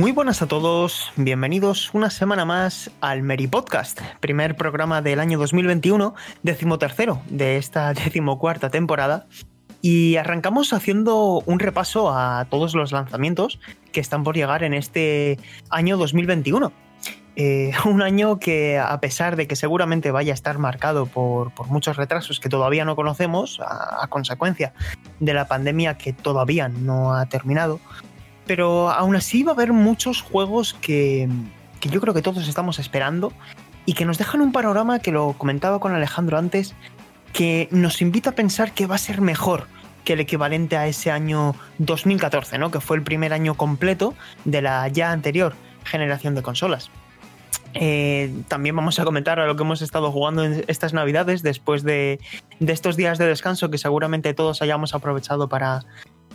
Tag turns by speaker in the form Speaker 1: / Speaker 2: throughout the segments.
Speaker 1: Muy buenas a todos. Bienvenidos una semana más al Meri Podcast, primer programa del año 2021, decimotercero de esta decimocuarta temporada. Y arrancamos haciendo un repaso a todos los lanzamientos que están por llegar en este año 2021. Eh, un año que, a pesar de que seguramente vaya a estar marcado por, por muchos retrasos que todavía no conocemos, a, a consecuencia de la pandemia que todavía no ha terminado, pero aún así va a haber muchos juegos que, que, yo creo que todos estamos esperando y que nos dejan un panorama que lo comentaba con Alejandro antes, que nos invita a pensar que va a ser mejor que el equivalente a ese año 2014, ¿no? que fue el primer año completo de la ya anterior generación de consolas. Eh, también vamos a comentar a lo que hemos estado jugando en estas navidades después de, de estos días de descanso que seguramente todos hayamos aprovechado para,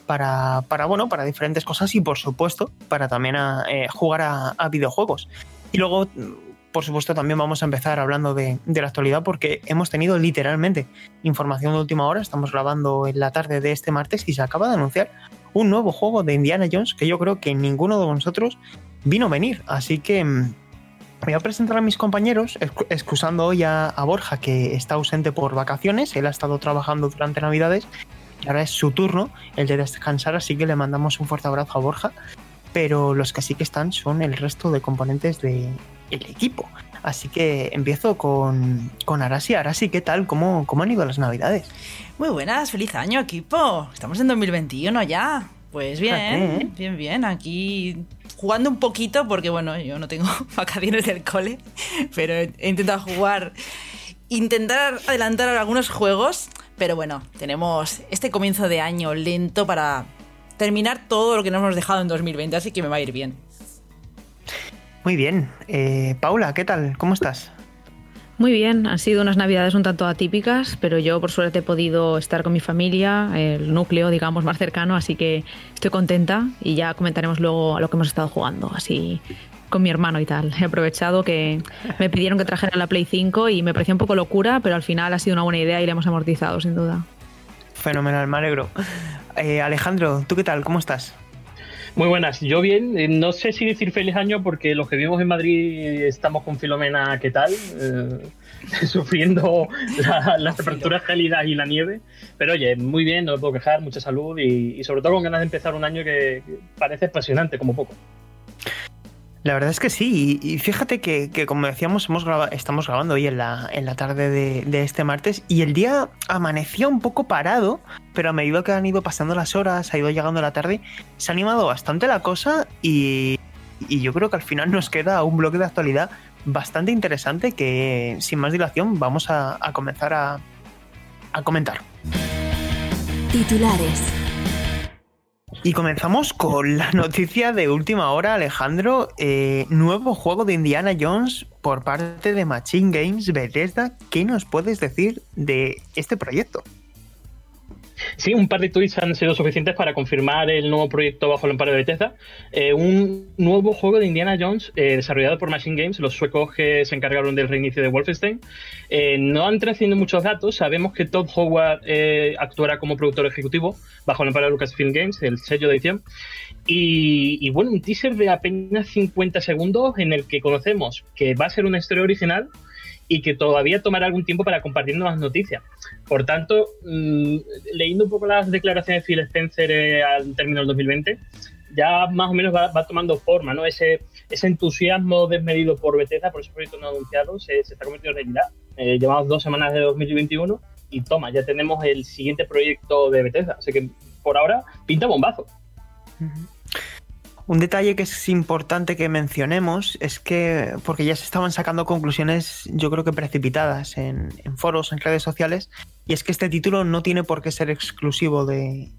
Speaker 1: para, para, bueno, para diferentes cosas y por supuesto para también a, eh, jugar a, a, videojuegos. Y luego, por supuesto, también vamos a empezar hablando de, de, la actualidad porque hemos tenido literalmente información de última hora. Estamos grabando en la tarde de este martes y se acaba de anunciar un nuevo juego de Indiana Jones que yo creo que ninguno de nosotros vino a venir. Así que mm, voy a presentar a mis compañeros, excusando hoy a, a Borja que está ausente por vacaciones. Él ha estado trabajando durante Navidades y ahora es su turno el de descansar, así que le mandamos un fuerte abrazo a Borja. Pero los que sí que están son el resto de componentes del de equipo. Así que empiezo con, con Arasi. Arasi, ¿qué tal? ¿Cómo, ¿Cómo han ido las navidades?
Speaker 2: Muy buenas, feliz año equipo. Estamos en 2021 ya. Pues bien, ¿eh? bien, bien. Aquí jugando un poquito porque, bueno, yo no tengo vacaciones del cole, pero he intentado jugar, intentar adelantar algunos juegos pero bueno, tenemos este comienzo de año lento para terminar todo lo que nos hemos dejado en 2020, así que me va a ir bien.
Speaker 1: Muy bien. Eh, Paula, ¿qué tal? ¿Cómo estás?
Speaker 3: Muy bien, han sido unas navidades un tanto atípicas, pero yo por suerte he podido estar con mi familia, el núcleo, digamos, más cercano, así que estoy contenta y ya comentaremos luego a lo que hemos estado jugando, así con mi hermano y tal. He aprovechado que me pidieron que trajera la Play 5 y me pareció un poco locura, pero al final ha sido una buena idea y la hemos amortizado, sin duda.
Speaker 1: Fenomenal, me alegro. Eh, Alejandro, ¿tú qué tal? ¿Cómo estás?
Speaker 4: Muy buenas, yo bien, eh, no sé si decir feliz año porque los que vivimos en Madrid estamos con Filomena, ¿qué tal? Eh, sufriendo la, las temperaturas gélidas y la nieve, pero oye, muy bien, no me puedo quejar, mucha salud y, y sobre todo con ganas de empezar un año que, parece apasionante como poco.
Speaker 1: La verdad es que sí, y, fíjate que, que como decíamos, grabado, estamos grabando hoy en la, en la tarde de, de, este martes y el día amanecía un poco parado, pero a medida que han ido pasando las horas, ha ido llegando la tarde, se ha animado bastante la cosa y, y yo creo que al final nos queda un bloque de actualidad bastante interesante que sin más dilación vamos a, a comenzar a, a comentar.
Speaker 5: Titulares.
Speaker 1: Y comenzamos con la noticia de última hora, Alejandro. Eh, nuevo juego de Indiana Jones por parte de Machine Games Bethesda. ¿Qué nos puedes decir de este proyecto?
Speaker 4: Sí, un par de tweets han sido suficientes para confirmar el nuevo proyecto bajo el amparo de Bethesda. Eh, un nuevo juego de Indiana Jones eh, desarrollado por Machine Games, los suecos que se encargaron del reinicio de Wolfenstein. Eh, no han trascendido muchos datos. Sabemos que Todd Howard actuará como productor ejecutivo bajo el amparo de Lucasfilm Games, el sello de edición. Y bueno, un teaser de apenas 50 segundos en el que conocemos que va a ser una historia original y que todavía tomará algún tiempo para compartir nuevas noticias. Por tanto, mmm, leyendo un poco las declaraciones de Phil Spencer eh, al término del 2020, ya más o menos va, va, tomando forma, ¿no? Ese, ese entusiasmo desmedido por Bethesda, por ese proyecto no anunciado, se, se está convirtiendo en realidad. Eh, llevamos dos semanas de 2021 y toma, ya tenemos el siguiente proyecto de Bethesda. Así que por ahora pinta bombazo.
Speaker 1: Uh -huh. Un detalle que es importante que mencionemos es que, porque ya se estaban sacando conclusiones, yo creo que precipitadas en, en, foros, en redes sociales, y es que este título no tiene por qué ser exclusivo de,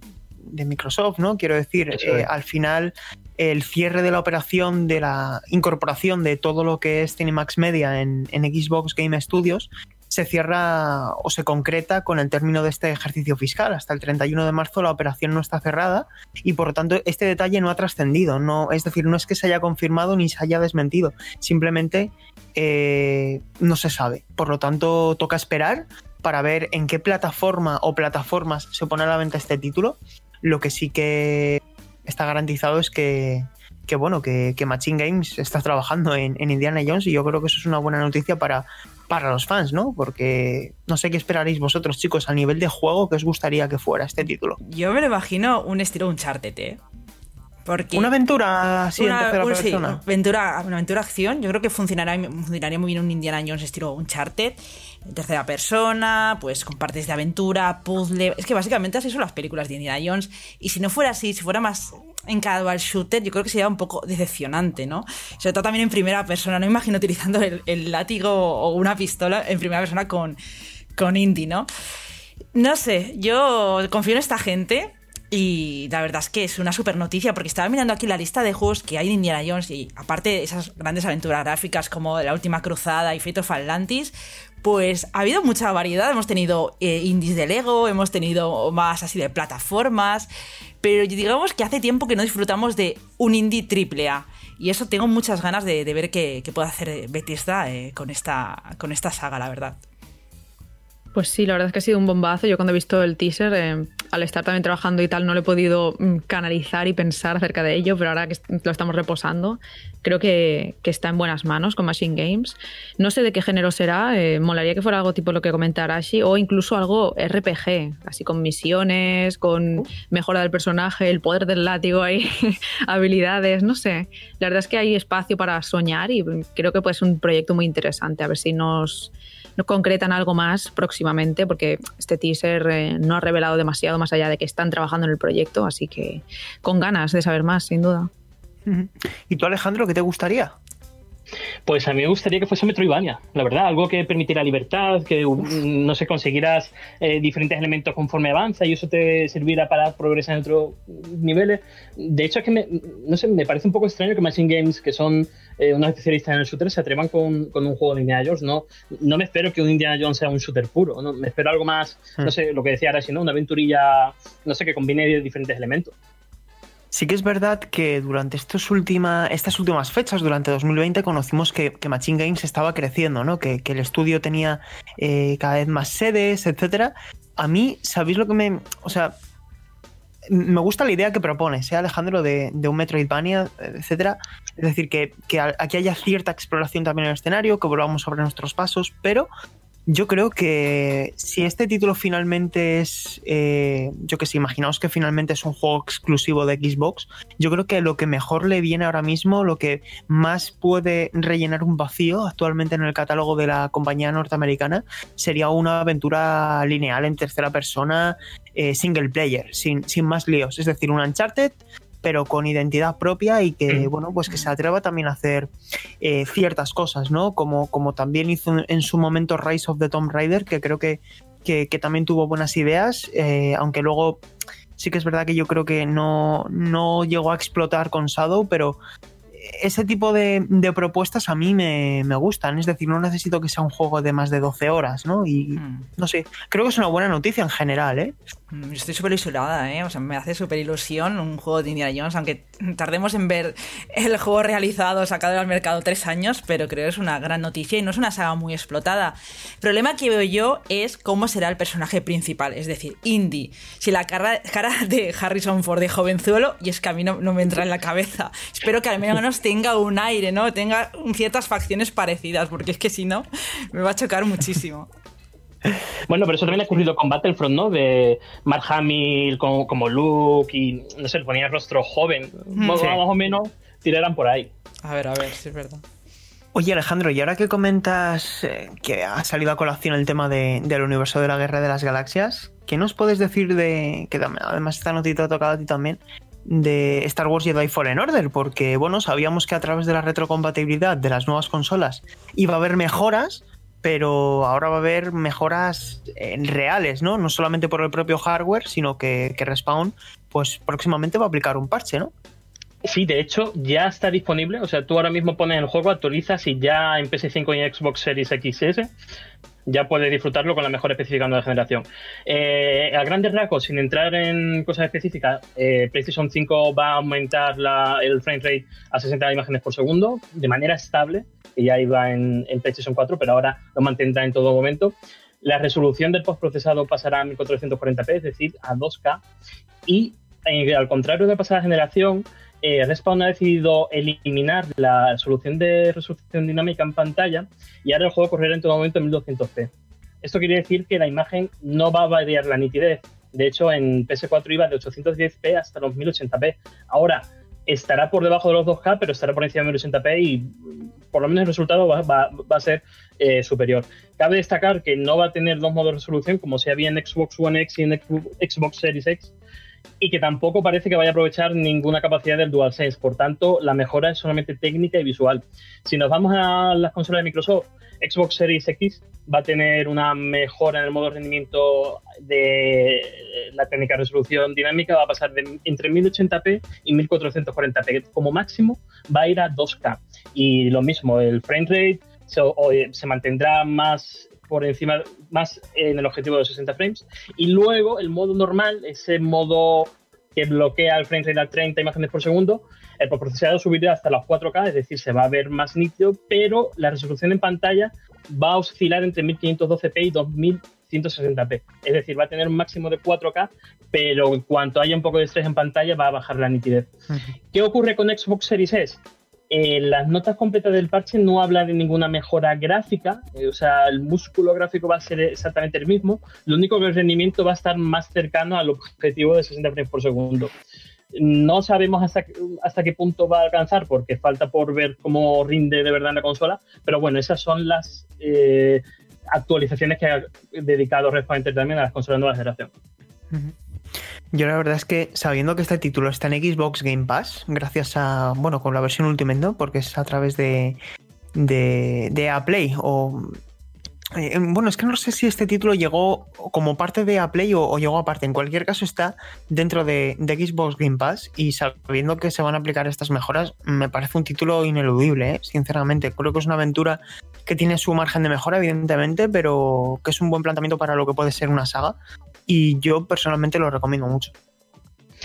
Speaker 1: Microsoft, ¿no? Quiero decir, eh, al final el cierre de la operación de la incorporación de todo lo que es Cinemax Media en, en Xbox Game Studios se cierra o se concreta con el término de este ejercicio fiscal. Hasta el 31 de marzo la operación no está cerrada y por lo tanto este detalle no ha trascendido. No, es decir, no es que se haya confirmado ni se haya desmentido. Simplemente eh, no se sabe. Por lo tanto, toca esperar para ver en qué plataforma o plataformas se pone a la venta este título. Lo que sí que está garantizado es que, que bueno, que, que, Machine Games está trabajando en, en, Indiana Jones y yo creo que eso es una buena noticia para, para los fans, ¿no? Porque no sé qué esperaréis vosotros, chicos, a nivel de juego, ¿qué os gustaría que fuera este título?
Speaker 2: Yo me lo imagino un estilo Uncharted, ¿eh? Porque
Speaker 1: una aventura sí,
Speaker 2: una,
Speaker 1: en tercera
Speaker 2: un,
Speaker 1: persona.
Speaker 2: Sí, aventura, una aventura acción. Yo creo que funcionará, funcionaría muy bien un Indiana Jones estilo Uncharted. En tercera persona, pues con partes de aventura, puzzle. Es que básicamente así son las películas de Indiana Jones. Y si no fuera así, si fuera más encarado al shooter, yo creo que sería un poco decepcionante, ¿no? Sobre todo también en primera persona. No imagino utilizando el, el látigo o una pistola en primera persona con, con Indy, ¿no? No sé, yo confío en esta gente. Y la verdad es que es una super noticia porque estaba mirando aquí la lista de juegos que hay de Indiana Jones y aparte de esas grandes aventuras gráficas como La Última Cruzada y Fate of Atlantis, pues ha habido mucha variedad. Hemos tenido eh, indies de Lego, hemos tenido más así de plataformas, pero digamos que hace tiempo que no disfrutamos de un indie triple A. Y eso tengo muchas ganas de, ver qué, qué, puede hacer Bethesda eh, con, esta, con esta saga, la verdad.
Speaker 3: Pues sí, la verdad es que ha sido un bombazo. Yo cuando he visto el teaser, eh, al estar también trabajando y tal, no lo he podido canalizar y pensar acerca de ello, pero ahora que lo estamos reposando, creo que, que está en buenas manos con Machine Games. No sé de qué género será, eh, molaría que fuera algo tipo lo que comenta Arashi, o incluso algo RPG, así con misiones, con mejora del personaje, el poder del látigo ahí, habilidades, no sé. La verdad es que hay espacio para soñar y creo que puede ser un proyecto muy interesante, a ver si nos no concretan algo más próximamente, porque este teaser eh, no ha revelado demasiado más allá de que están trabajando en el proyecto, así que con ganas de saber más, sin duda.
Speaker 1: ¿Y tú, Alejandro, qué te gustaría?
Speaker 4: Pues a mí me gustaría que fuese Metroidvania, la verdad, algo que permitiera libertad, que no sé, consiguieras eh, diferentes elementos conforme avanza y eso te sirviera para progresar en otros niveles. De hecho, es que me, no sé, me parece un poco extraño que Machine Games, que son eh, unos especialistas en el shooter, se atrevan con, con, un juego de Indiana Jones. No, no me espero que un Indiana Jones sea un shooter puro, ¿no? me espero algo más, no sé, lo que decía Arashi, ¿no? Una aventurilla, no sé, que combine diferentes elementos.
Speaker 1: Sí que es verdad que durante estos última, estas últimas fechas, durante 2020, conocimos que, que Machine Games estaba creciendo, ¿no? Que, que el estudio tenía eh, cada vez más sedes, etcétera. A mí, ¿sabéis lo que me. O sea. Me gusta la idea que propones, ¿eh, Alejandro, de, de un Metroidvania, etcétera. Es decir, que, que aquí haya cierta exploración también en el escenario, que volvamos sobre nuestros pasos, pero yo creo que si este título finalmente es, eh, yo que sé, imaginaos que finalmente es un juego exclusivo de Xbox, yo creo que lo que mejor le viene ahora mismo, lo que más puede rellenar un vacío actualmente en el catálogo de la compañía norteamericana, sería una aventura lineal en tercera persona, eh, single player, sin, sin más líos. Es decir, un Uncharted pero con identidad propia y que, bueno, pues que se atreva también a hacer eh, ciertas cosas, ¿no? Como, como también hizo en su momento Rise of the Tomb Raider, que creo que, que, que también tuvo buenas ideas, eh, aunque luego sí que es verdad que yo creo que no, no llegó a explotar con Shadow, pero ese tipo de, de propuestas a mí me, me, gustan. Es decir, no necesito que sea un juego de más de 12 horas, ¿no? Y mm. no sé, creo que es una buena noticia en general, ¿eh?
Speaker 2: Estoy súper ilusionada, ¿eh? O sea, me hace súper ilusión un juego de Indiana Jones, aunque tardemos en ver el juego realizado, sacado al mercado tres años, pero creo que es una gran noticia y no es una saga muy explotada. El problema que veo yo es cómo será el personaje principal, es decir, Indy. Si la cara, cara de Harrison Ford de jovenzuelo, y es que a mí no, no me entra en la cabeza. Espero que al menos tenga un aire, ¿no? Tenga ciertas facciones parecidas, porque es que si no, me va a chocar muchísimo.
Speaker 4: Bueno, pero eso también ha ocurrido con Battlefront, ¿no? De Mark Hamill como, como Luke y, no sé, ponía el rostro joven. Mm, sí. Más o menos tiraran por ahí.
Speaker 2: A ver, a ver, si es verdad.
Speaker 1: Oye Alejandro, y ahora que comentas eh, que ha salido a colación el tema de, del universo de la Guerra de las Galaxias, ¿qué nos puedes decir de, que además esta notita ha tocado a ti también, de Star Wars Jedi Fallen Order? Porque, bueno, sabíamos que a través de la retrocompatibilidad de las nuevas consolas iba a haber mejoras, pero ahora va a haber mejoras reales, ¿no? No solamente por el propio hardware, sino que, que Respawn pues próximamente va a aplicar un parche, ¿no?
Speaker 4: Sí, de hecho ya está disponible. O sea, tú ahora mismo pones el juego, actualizas y ya en PS5 y Xbox Series XS ya puedes disfrutarlo con la mejor especificación de generación. Eh, a grandes rasgos, sin entrar en cosas específicas, eh, PlayStation 5 va a aumentar el frame rate a 60 imágenes por segundo de manera estable, que ya iba en, en PlayStation 4, pero ahora lo mantendrá en todo momento. La resolución del postprocesado pasará a 1440p, es decir, a 2K. Y eh, al contrario de la pasada generación, eh, Respawn ha decidido eliminar la solución de resolución dinámica en pantalla y ahora el juego correrá en todo momento en 1200p. Esto quiere decir que la imagen no va a variar la nitidez. De hecho, en PS4 iba de 810p hasta los 1080p. Ahora estará por debajo de los 2K, pero estará por encima de 1080p y por lo menos el resultado va, a ser eh, superior. Cabe destacar que no va a tener dos modos de resolución como se había en Xbox One X y en Xbox Series X, y que tampoco parece que vaya a aprovechar ninguna capacidad del DualSense. Por tanto, la mejora es solamente técnica y visual. Si nos vamos a las consolas de Microsoft, Xbox Series X va a tener una mejora en el modo de rendimiento de la técnica de resolución dinámica, va a pasar de entre 1080p y 1440p. Como máximo va a ir a 2K. Y lo mismo, el frame rate se, se mantendrá más por encima, más en el objetivo de 60 frames. Y luego el modo normal, ese modo que bloquea el frame rate a 30 imágenes por segundo, el procesado subirá hasta las 4K, es decir, se va a ver más nítido, pero la resolución en pantalla va a oscilar entre 1512p y 2160p. Es decir, va a tener un máximo de 4K, pero en cuanto haya un poco de estrés en pantalla va a bajar la nitidez. ¿Qué ocurre con Xbox Series S? Eh, las notas completas del parche no hablan de ninguna mejora gráfica, eh, o sea, el músculo gráfico va a ser exactamente el mismo, lo único que el rendimiento va a estar más cercano al objetivo de 60 frames por segundo. No sabemos hasta, hasta qué punto va a alcanzar porque falta por ver cómo rinde de verdad la consola, pero bueno, esas son las eh, actualizaciones que ha dedicado Respawn Entertainment a las consolas de nueva generación.
Speaker 1: Yo la verdad es que sabiendo que este título está en Xbox Game Pass, gracias a, bueno, con la versión Ultimate, ¿no? Porque es a través de, de, A Play o... Eh, bueno, es que no sé si este título llegó como parte de A Play o, llegó aparte. En cualquier caso está dentro de, de, Xbox Game Pass y sabiendo que se van a aplicar estas mejoras, me parece un título ineludible, ¿eh? sinceramente. Creo que es una aventura que tiene su margen de mejora, evidentemente, pero que es un buen planteamiento para lo que puede ser una saga y yo personalmente lo recomiendo mucho.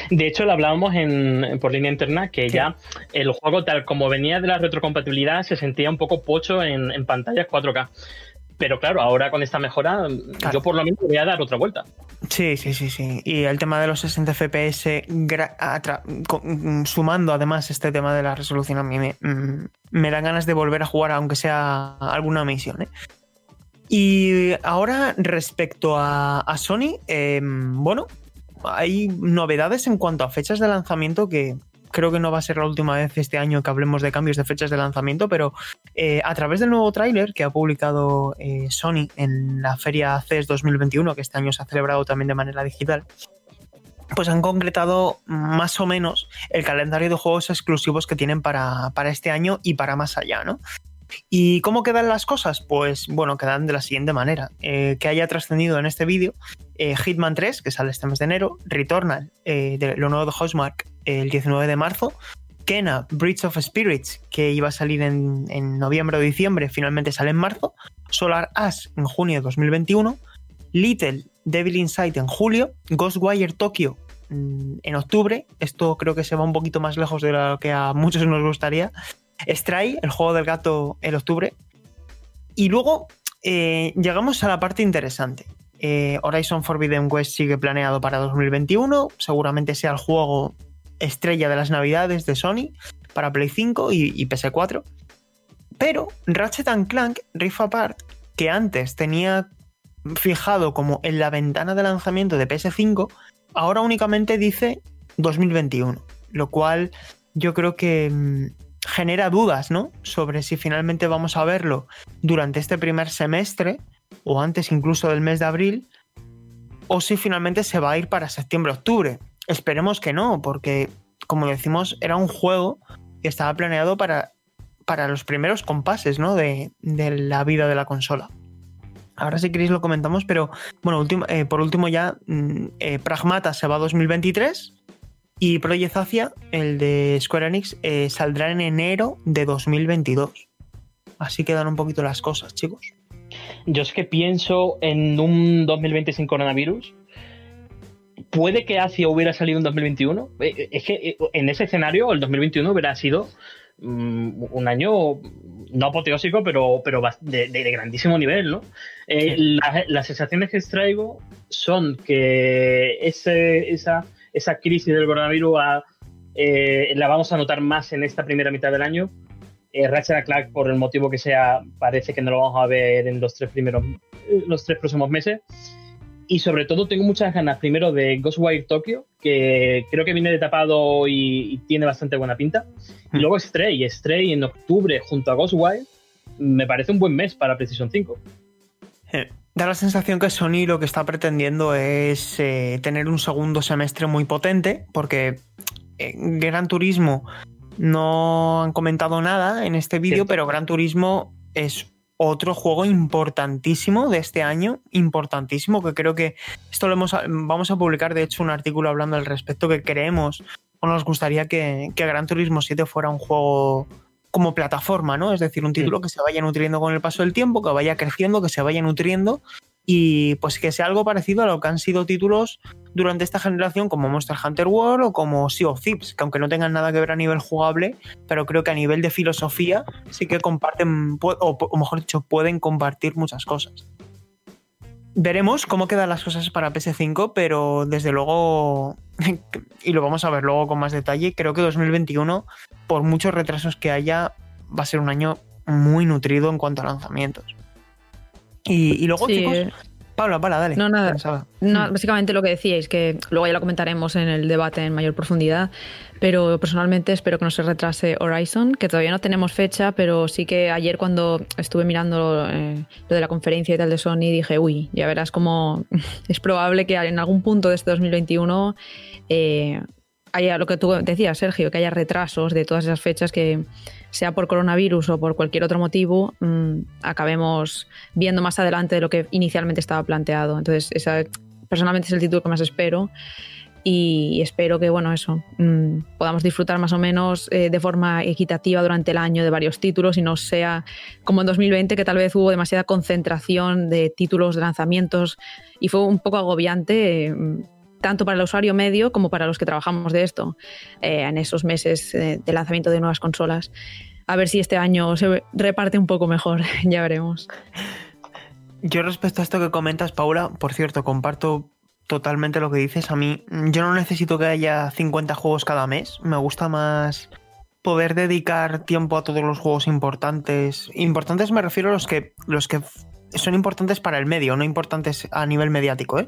Speaker 4: De hecho, lo hablábamos en, por línea interna, que ya el juego, tal como venía de la retrocompatibilidad, se sentía un poco pocho en, en pantallas 4K. Pero claro, ahora con esta mejora, yo por lo menos voy a dar otra vuelta.
Speaker 1: Sí, sí, sí, sí. Y el tema de los 60 FPS, sumando además este tema de la resolución, a mí me, mm, me dan ganas de volver a jugar, aunque sea alguna misión. ¿eh? Y ahora, respecto a, Sony, em, bueno, hay novedades en cuanto a fechas de lanzamiento que creo que no va a ser la última vez este año que hablemos de cambios de fechas de lanzamiento, pero eh, a través del nuevo tráiler que ha publicado eh, Sony en la feria CES 2021, que este año se ha celebrado también de manera digital, pues han concretado más o menos el calendario de juegos exclusivos que tienen para, para este año y para más allá, ¿no? ¿Y cómo quedan las cosas? Pues bueno, quedan de la siguiente manera. Eh, que haya trascendido en este vídeo eh, Hitman 3, que sale este mes de enero, Returnal, eh, lo nuevo de Housemark, el 19 de marzo, Kena, Bridge of Spirits, que iba a salir en, noviembre o diciembre, finalmente sale en marzo, Solar Ash en junio de 2021, Little Devil Inside en julio, Ghostwire Tokyo mm, en octubre, esto creo que se va un poquito más lejos de lo que a muchos nos gustaría, Stray, el juego del gato, en octubre. Y luego eh, llegamos a la parte interesante. Eh, Horizon Forbidden West sigue planeado para 2021. Seguramente sea el juego estrella de las navidades de Sony para Play 5 y, y PS4. Pero Ratchet Clank Rift Apart, que antes tenía fijado como en la ventana de lanzamiento de PS5, ahora únicamente dice 2021. Lo cual yo creo que mm, genera dudas, ¿no? Sobre si finalmente vamos a verlo durante este primer semestre o antes incluso del mes de abril o si finalmente se va a ir para septiembre-octubre. Esperemos que no, porque como decimos, era un juego que estaba planeado para, para los primeros compases, ¿no? De, la vida de la consola. Ahora si queréis lo comentamos, pero bueno, eh, por último ya, mm, eh, Pragmata se va a 2023 Y Project Asia, el de Square Enix, eh, saldrá en enero de 2022. Así quedan un poquito las cosas, chicos.
Speaker 4: Yo es que pienso en un 2020 sin coronavirus. Puede que Asia hubiera salido en 2021. Eh, eh, Es que en ese escenario el 2021 hubiera sido mm, un año no apoteósico, pero, pero de, de- de grandísimo nivel, ¿no? Eh, las, las sensaciones que extraigo son que ese- esa, esa crisis del coronavirus eh, la vamos a notar más en esta primera mitad del año. Eh, Ratchet Clank, por el motivo que sea, parece que no lo vamos a ver en los tres primeros, eh, los tres próximos meses. Y sobre todo tengo muchas ganas primero de Ghostwire Tokyo, que creo que viene de tapado y, y tiene bastante buena pinta. Y luego Stray, Stray en octubre junto a Ghostwire, me parece un buen mes para Precision 5.
Speaker 1: Eh, Da la sensación que Sony lo que está pretendiendo es eh, tener un segundo semestre muy potente, porque en Gran Turismo no han comentado nada en este vídeo, pero Gran Turismo es otro juego importantísimo de este año, importantísimo, que creo que esto lo hemos, vamos a publicar de hecho un artículo hablando al respecto que creemos o nos gustaría que, que Gran Turismo 7 fuera un juego como plataforma, ¿no? Es decir, un título que se vaya nutriendo con el paso del tiempo, que vaya creciendo, que se vaya nutriendo y pues que sea algo parecido a lo que han sido títulos durante esta generación como Monster Hunter World o como Sea of Thieves, que aunque no tengan nada que ver a nivel jugable, pero creo que a nivel de filosofía sí que comparten, o, o mejor dicho, pueden compartir muchas cosas. Veremos cómo quedan las cosas para PS5, pero desde luego, y lo vamos a ver luego con más detalle, creo que 2021, por muchos retrasos que haya, va a ser un año muy nutrido en cuanto a lanzamientos. Y, y luego,
Speaker 3: Sí,
Speaker 1: chicos,
Speaker 3: eh,
Speaker 1: Paula, Paula, dale.
Speaker 3: No, nada.
Speaker 1: Pensaba.
Speaker 3: No,
Speaker 1: Mm.
Speaker 3: básicamente lo que decíais, que luego ya lo comentaremos en el debate en mayor profundidad, pero personalmente espero que no se retrase Horizon, que todavía no tenemos fecha, pero sí que ayer cuando estuve mirando eh, lo de la conferencia y tal de Sony dije, uy, ya verás cómo es probable que en algún punto de este 2021 eh, haya lo que tú decías, Sergio, que haya retrasos de todas esas fechas que sea por coronavirus o por cualquier otro motivo, mm, acabemos viendo más adelante de lo que inicialmente estaba planteado. Entonces, esa personalmente es el título que más espero y espero que, bueno, eso, mm, podamos disfrutar más o menos eh, de forma equitativa durante el año de varios títulos y no sea como en 2020 que tal vez hubo demasiada concentración de títulos, de lanzamientos y fue un poco agobiante. eh, tanto para el usuario medio como para los que trabajamos de esto eh, en esos meses eh, de lanzamiento de nuevas consolas. A ver si este año se reparte un poco mejor, ya veremos.
Speaker 1: Yo respecto a esto que comentas, Paula, por cierto, comparto totalmente lo que dices. A mí, yo no necesito que haya 50 juegos cada mes. Me gusta más poder dedicar tiempo a todos los juegos importantes. Importantes me refiero a los que, los que son importantes para el medio, no importantes a nivel mediático, ¿eh?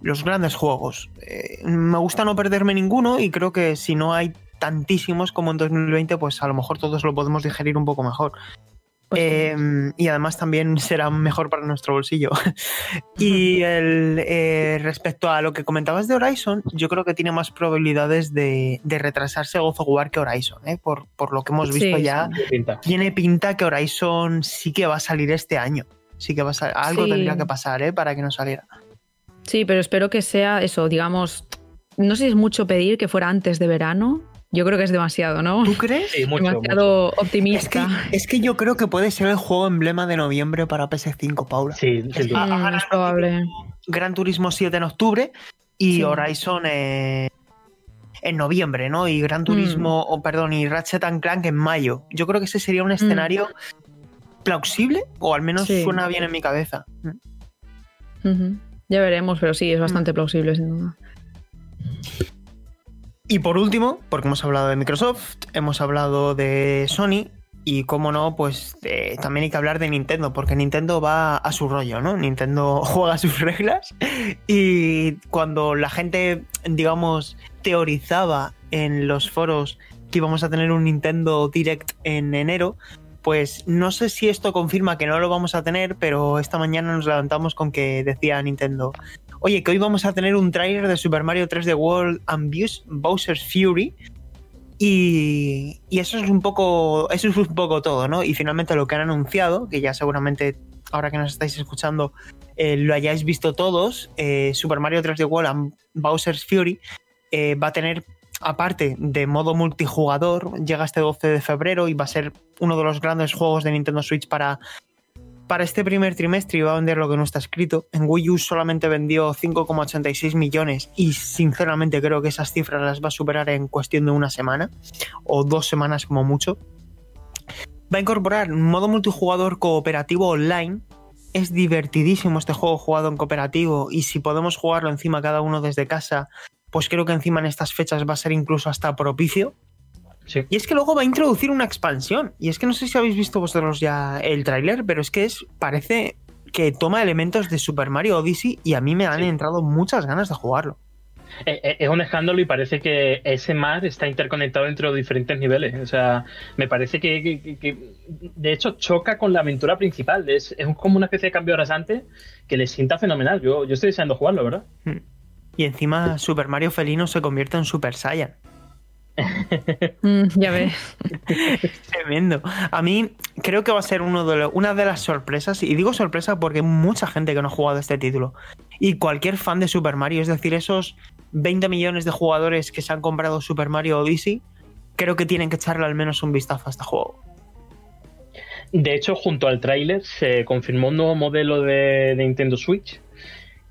Speaker 1: Los grandes juegos. Eh, me gusta no perderme ninguno y creo que si no hay tantísimos como en 2020, pues a lo mejor todos lo podemos digerir un poco mejor.
Speaker 3: Pues sí.
Speaker 1: Eh, y además también será mejor para nuestro bolsillo. y el, eh, respecto a lo que comentabas de Horizon, yo creo que tiene más probabilidades de, de retrasarse God of War que Horizon, ¿eh? por, por lo que hemos visto
Speaker 3: Sí,
Speaker 1: ya. Tiene pinta que Horizon sí que va a salir este año. Sí que va a salir. Algo
Speaker 3: Sí.
Speaker 1: tendría que pasar, ¿eh? Para que no saliera.
Speaker 3: Sí, pero espero que sea eso, digamos, no sé si es mucho pedir que fuera antes de verano. Yo creo que es demasiado, ¿no?
Speaker 1: ¿Tú crees?
Speaker 4: Sí, mucho,
Speaker 3: demasiado
Speaker 1: Es que,
Speaker 3: optimista.
Speaker 1: es que yo creo que puede ser el juego emblema de noviembre para PS5, Paula.
Speaker 4: Sí, sin duda.
Speaker 1: Ah,
Speaker 3: Mm, es probable.
Speaker 1: Gran Turismo 7 en octubre y
Speaker 3: Sí.
Speaker 1: Horizon eh, en noviembre, ¿no? Y Gran Turismo, o perdón, y Ratchet and Clank en mayo. Yo creo que ese sería un escenario plausible, o al menos
Speaker 3: Sí.
Speaker 1: suena bien en mi cabeza.
Speaker 3: Ujú. Ya veremos, pero sí, es bastante plausible, sin duda.
Speaker 1: Y por último, porque hemos hablado de Microsoft, hemos hablado de Sony. Y cómo no, pues eh, también hay que hablar de Nintendo, porque Nintendo va a su rollo, ¿no? Nintendo juega sus reglas y cuando la gente, digamos, teorizaba en los foros que íbamos a tener un Nintendo Direct en enero, pues no sé si esto confirma que no lo vamos a tener, pero esta mañana nos levantamos con que decía Nintendo, oye, que hoy vamos a tener un tráiler de Super Mario 3D World and Bowser's Fury. Y, y eso es un poco. Eso es un poco todo, ¿no? Y finalmente lo que han anunciado, que ya seguramente ahora que nos estáis escuchando, eh, lo hayáis visto todos. eh, Super Mario 3D World and Bowser's Fury eh, va a tener aparte de modo multijugador, llega este 12 de febrero y va a ser uno de los grandes juegos de Nintendo Switch para, para este primer trimestre y va a vender lo que no está escrito. En Wii U solamente vendió 5,86 millones y sinceramente creo que esas cifras las va a superar en cuestión de una semana o dos semanas como mucho. Va a incorporar modo multijugador cooperativo online. Es divertidísimo este juego jugado en cooperativo y si podemos jugarlo encima cada uno desde casa, pues creo que encima en estas fechas va a ser incluso hasta propicio.
Speaker 4: Sí.
Speaker 1: Y es que luego va a introducir una expansión. Y es que no sé si habéis visto vosotros ya el tráiler, pero es que es parece que toma elementos de Super Mario Odyssey y a mí me han
Speaker 4: Sí.
Speaker 1: entrado muchas ganas de jugarlo.
Speaker 4: Eh, eh, Es un escándalo y parece que ese mar está interconectado entre los diferentes niveles. O sea, me parece que, que- que- que, de hecho choca con la aventura principal. Es, es como una especie de cambio rasante que le sienta fenomenal. Yo, yo estoy deseando jugarlo, ¿verdad?
Speaker 1: Y encima Super Mario Felino se convierte en Super Saiyan.
Speaker 3: Mm, ya ves.
Speaker 1: Tremendo. A mí creo que va a ser uno de lo- una de las sorpresas, y digo sorpresa porque hay mucha gente que no ha jugado este título. Y cualquier fan de Super Mario, es decir, esos 20 millones de jugadores que se han comprado Super Mario Odyssey, creo que tienen que echarle al menos un vistazo a este juego.
Speaker 4: De hecho, junto al tráiler se confirmó un nuevo modelo de, de Nintendo Switch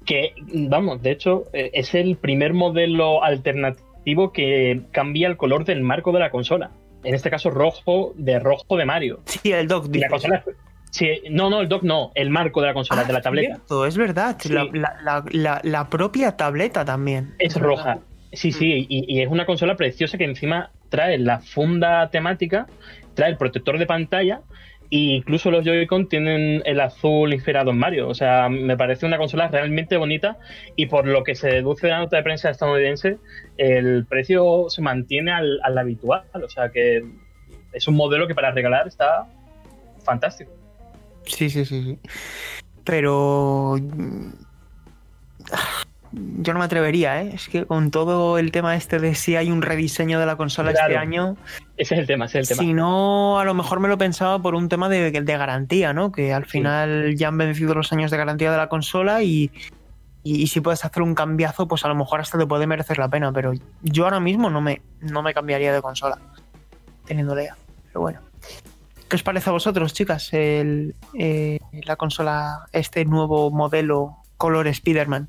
Speaker 4: que, vamos, de hecho, eh, es el primer modelo alternativo que cambia el color del marco de la consola. En este caso, rojo de rojo de Mario.
Speaker 1: Sí, el dock
Speaker 4: la consola. sí, no, no, el dock no, el marco de la consola,
Speaker 1: Ah,
Speaker 4: de la tableta.
Speaker 1: cierto, es verdad.
Speaker 4: Sí.
Speaker 1: La, la- la- la- propia tableta también.
Speaker 4: Es roja. Sí, sí, y, y es una consola preciosa que encima trae la funda temática, trae el protector de pantalla incluso los Joy-Con tienen el azul inspirado en Mario. O sea, me parece una consola realmente bonita y por lo que se deduce de la nota de prensa estadounidense, el precio se mantiene al, al habitual. O sea que es un modelo que para regalar está fantástico.
Speaker 1: Sí, sí, sí, sí. Pero. Yo no me atrevería, ¿eh? Es que con todo el tema este de si hay un rediseño de la consola este año,
Speaker 4: Ese es el tema, ese es el tema.
Speaker 1: si no, a lo mejor me lo pensaba por un tema de, de garantía, ¿no? Que al
Speaker 4: Sí.
Speaker 1: final ya han vencido los años de garantía de la consola y, y, y si puedes hacer un cambiazo, pues a lo mejor hasta te puede merecer la pena. Pero yo ahora mismo no me, no me cambiaría de consola, teniendo ya. Pero bueno. ¿Qué os parece a vosotros, chicas, el, eh, la consola, este nuevo modelo color Spider-Man?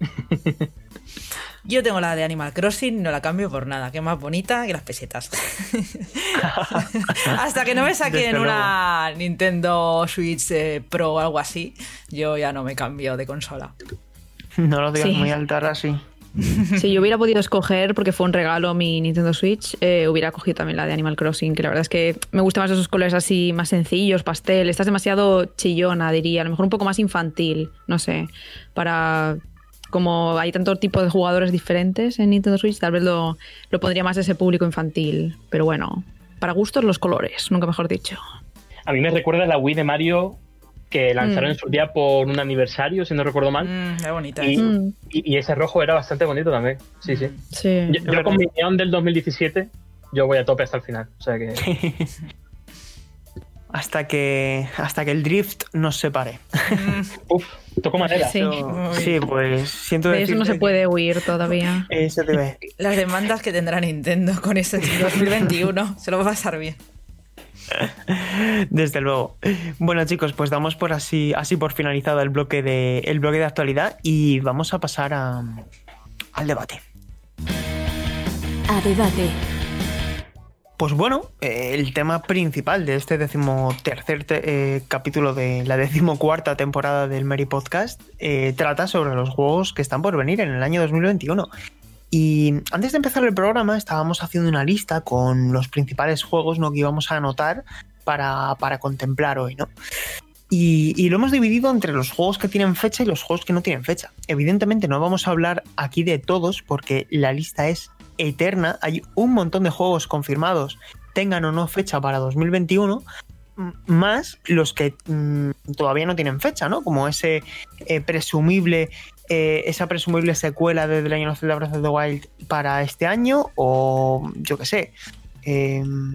Speaker 2: Yo tengo la de Animal Crossing, no la cambio por nada, que es más bonita que las pesetas. Hasta que no me saquen una Nintendo Switch eh, Pro o algo así, yo ya no me cambio de consola.
Speaker 1: No lo digas
Speaker 3: Sí.
Speaker 1: muy alta, así.
Speaker 3: Si yo hubiera podido escoger, porque fue un regalo mi Nintendo Switch, eh, hubiera cogido también la de Animal Crossing, que la verdad es que me gustan más esos colores así más sencillos, pastel. Esta es demasiado chillona, diría. A lo mejor un poco más infantil, no sé. Para. Como hay tanto tipo de jugadores diferentes en Nintendo Switch, tal vez lo, lo pondría más ese público infantil. Pero bueno, para gustos los colores, nunca mejor dicho.
Speaker 4: A mí me recuerda la Wii de Mario que lanzaron
Speaker 3: Mm.
Speaker 4: en su día por un aniversario, si no recuerdo mal.
Speaker 2: Mm, qué bonita.
Speaker 4: Y.
Speaker 3: Mm.
Speaker 4: y- y ese rojo era bastante bonito también. Sí, sí.
Speaker 3: Sí.
Speaker 4: Yo, yo con mi neón del 2017, yo voy a tope hasta el final. O sea que.
Speaker 1: hasta que hasta que el drift nos separe.
Speaker 4: Uf, toco madera.
Speaker 3: Sí.
Speaker 1: Sí, pues siento
Speaker 3: De eso no se puede huir todavía.
Speaker 1: Eso te iba a decir.
Speaker 2: Las demandas que tendrá Nintendo con ese 2021 se lo va a pasar bien.
Speaker 1: Desde luego. Bueno, chicos, pues damos por así, así por finalizado el bloque de el bloque de actualidad y vamos a pasar a- al debate.
Speaker 5: A debate.
Speaker 1: Pues bueno, eh, el tema principal de este decimotercer te- eh, capítulo de la decimocuarta temporada del Mary Podcast eh, trata sobre los juegos que están por venir en el año 2021. Y antes de empezar el programa estábamos haciendo una lista con los principales juegos ¿no? que íbamos a anotar para, para contemplar hoy, ¿no? Y lo hemos dividido entre los juegos que tienen fecha y los juegos que no tienen fecha. Evidentemente no vamos a hablar aquí de todos porque la lista es eterna. Hay un montón de juegos confirmados, tengan o no fecha para 2021, m- más los que mm, todavía no tienen fecha, ¿no? Como ese eh, presumible, eh, esa presumible secuela de The Legend of Zelda Breath the Wild para este año, o yo qué sé. em,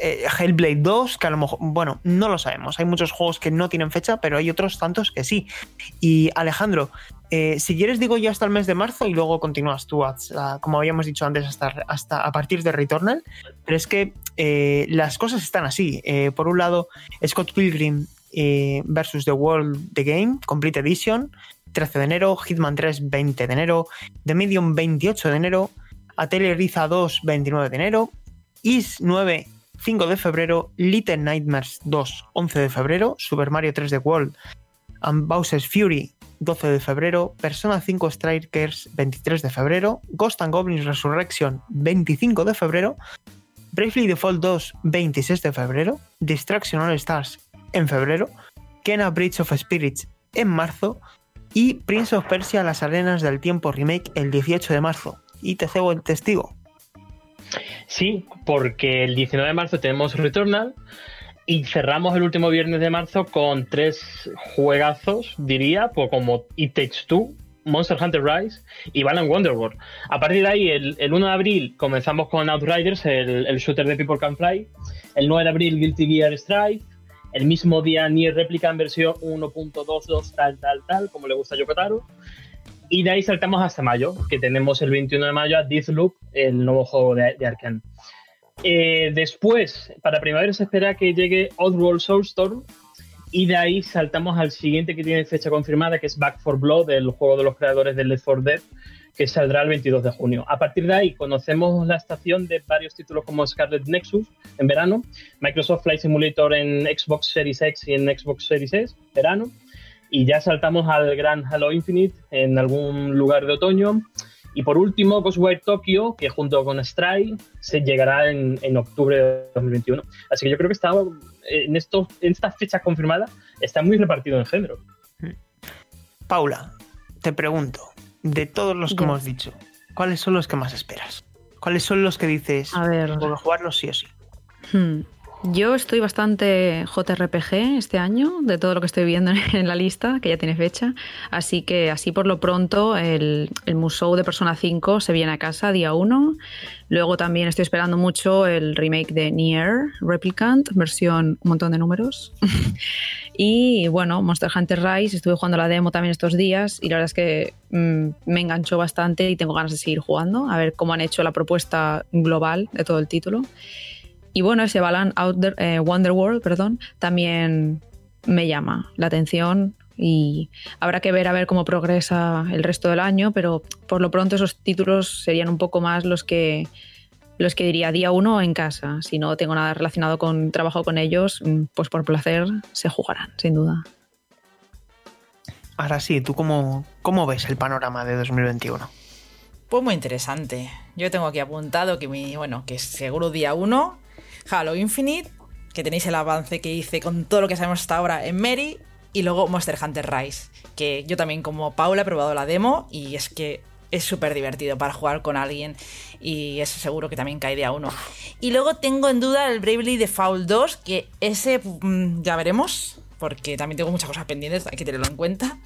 Speaker 1: eh, Hellblade 2, que a lo mejor, bueno, no lo sabemos. Hay muchos juegos que no tienen fecha, pero hay otros tantos que sí. Y Alejandro, Eh, si quieres, digo yo hasta el mes de marzo y luego continúas tú, como habíamos dicho antes, hasta, hasta a partir de Returnal. Pero es que eh, las cosas están así. Por un lado, Scott Pilgrim versus The World The Game, Complete Edition, 13 de enero, Hitman 3, 20 de enero, The Medium, 28 de enero, Atelier Riza 2, 29 de enero, Is 9, 5 de febrero, Little Nightmares 2, 11 de febrero, Super Mario 3 The World, and Bowser's Fury, 12 de febrero, Persona 5 Strikers 23 de febrero, Ghost and Goblins Resurrection 25 de febrero, Bravely Default 2 26 de febrero, Distraction All Stars en febrero, Kena Bridge of Spirits en marzo y Prince of Persia Las Arenas del Tiempo Remake el 18 de marzo. Y te cebo el testigo.
Speaker 4: Sí, porque el 19 de marzo tenemos Returnal, y cerramos el último viernes de marzo con tres juegazos, diría, pues como It Takes Two, Monster Hunter Rise y Balan Wonderworld. A partir de ahí, el, 1 de abril comenzamos con Outriders, el, el, shooter de People Can Fly. El 9 de abril, Guilty Gear Strive. El mismo día, Nier Replica en versión 1.22, tal, tal, tal, como le gusta a Yokotaro. Y de ahí saltamos hasta mayo, que tenemos el 21 de mayo a Deathloop, el nuevo juego de, de Arkane. Eh, después, para primavera se espera que llegue Oddworld Soulstorm y de ahí saltamos al siguiente que tiene fecha confirmada, que es Back for Blood, el juego de los creadores de Left 4 Dead, que saldrá el 22 de junio. A partir de ahí conocemos la estación de varios títulos como Scarlet Nexus en verano, Microsoft Flight Simulator en Xbox Series X y en Xbox Series S, verano, y ya saltamos al gran Halo Infinite en algún lugar de otoño. Y por último, Ghostwire Tokyo, que junto con Stray se llegará en, octubre de 2021. Así que yo creo que está en, estos, en estas fechas confirmadas está muy repartido en género.
Speaker 1: Paula, te pregunto, de todos los que hemos dicho, ¿cuáles son los que más esperas? ¿Cuáles son los que dices, a ver, a jugarlos sí o sí?
Speaker 3: Hmm. Yo estoy bastante JRPG este año, de todo lo que estoy viendo en la lista, que ya tiene fecha. Así que, así por lo pronto, el, el Musou de Persona 5 se viene a casa día 1. Luego también estoy esperando mucho el remake de Nier Replicant, versión un montón de números. y bueno, Monster Hunter Rise, estuve jugando la demo también estos días y la verdad es que mm, me enganchó bastante y tengo ganas de seguir jugando, a ver cómo han hecho la propuesta global de todo el título. Y bueno, ese Balan Out eh, Wonderworld, perdón, también me llama la atención y habrá que ver a ver cómo progresa el resto del año, pero por lo pronto esos títulos serían un poco más los que los que diría día uno en casa. Si no tengo nada relacionado con trabajo con ellos, mm, pues por placer se jugarán, sin duda.
Speaker 1: Ahora sí, ¿tú cómo, cómo ves el panorama de 2021?
Speaker 2: Pues muy interesante. Yo tengo aquí apuntado que mi, bueno, que seguro día uno Halo Infinite, que tenéis el avance que hice con todo lo que sabemos hasta ahora en Mary, y luego Monster Hunter Rise, que yo también como Paula he probado la demo y es que es súper divertido para jugar con alguien y eso seguro que también cae día uno. Y luego tengo en duda el Bravely Default 2, que ese mm, ya veremos, porque también tengo muchas cosas pendientes, hay que tenerlo en cuenta,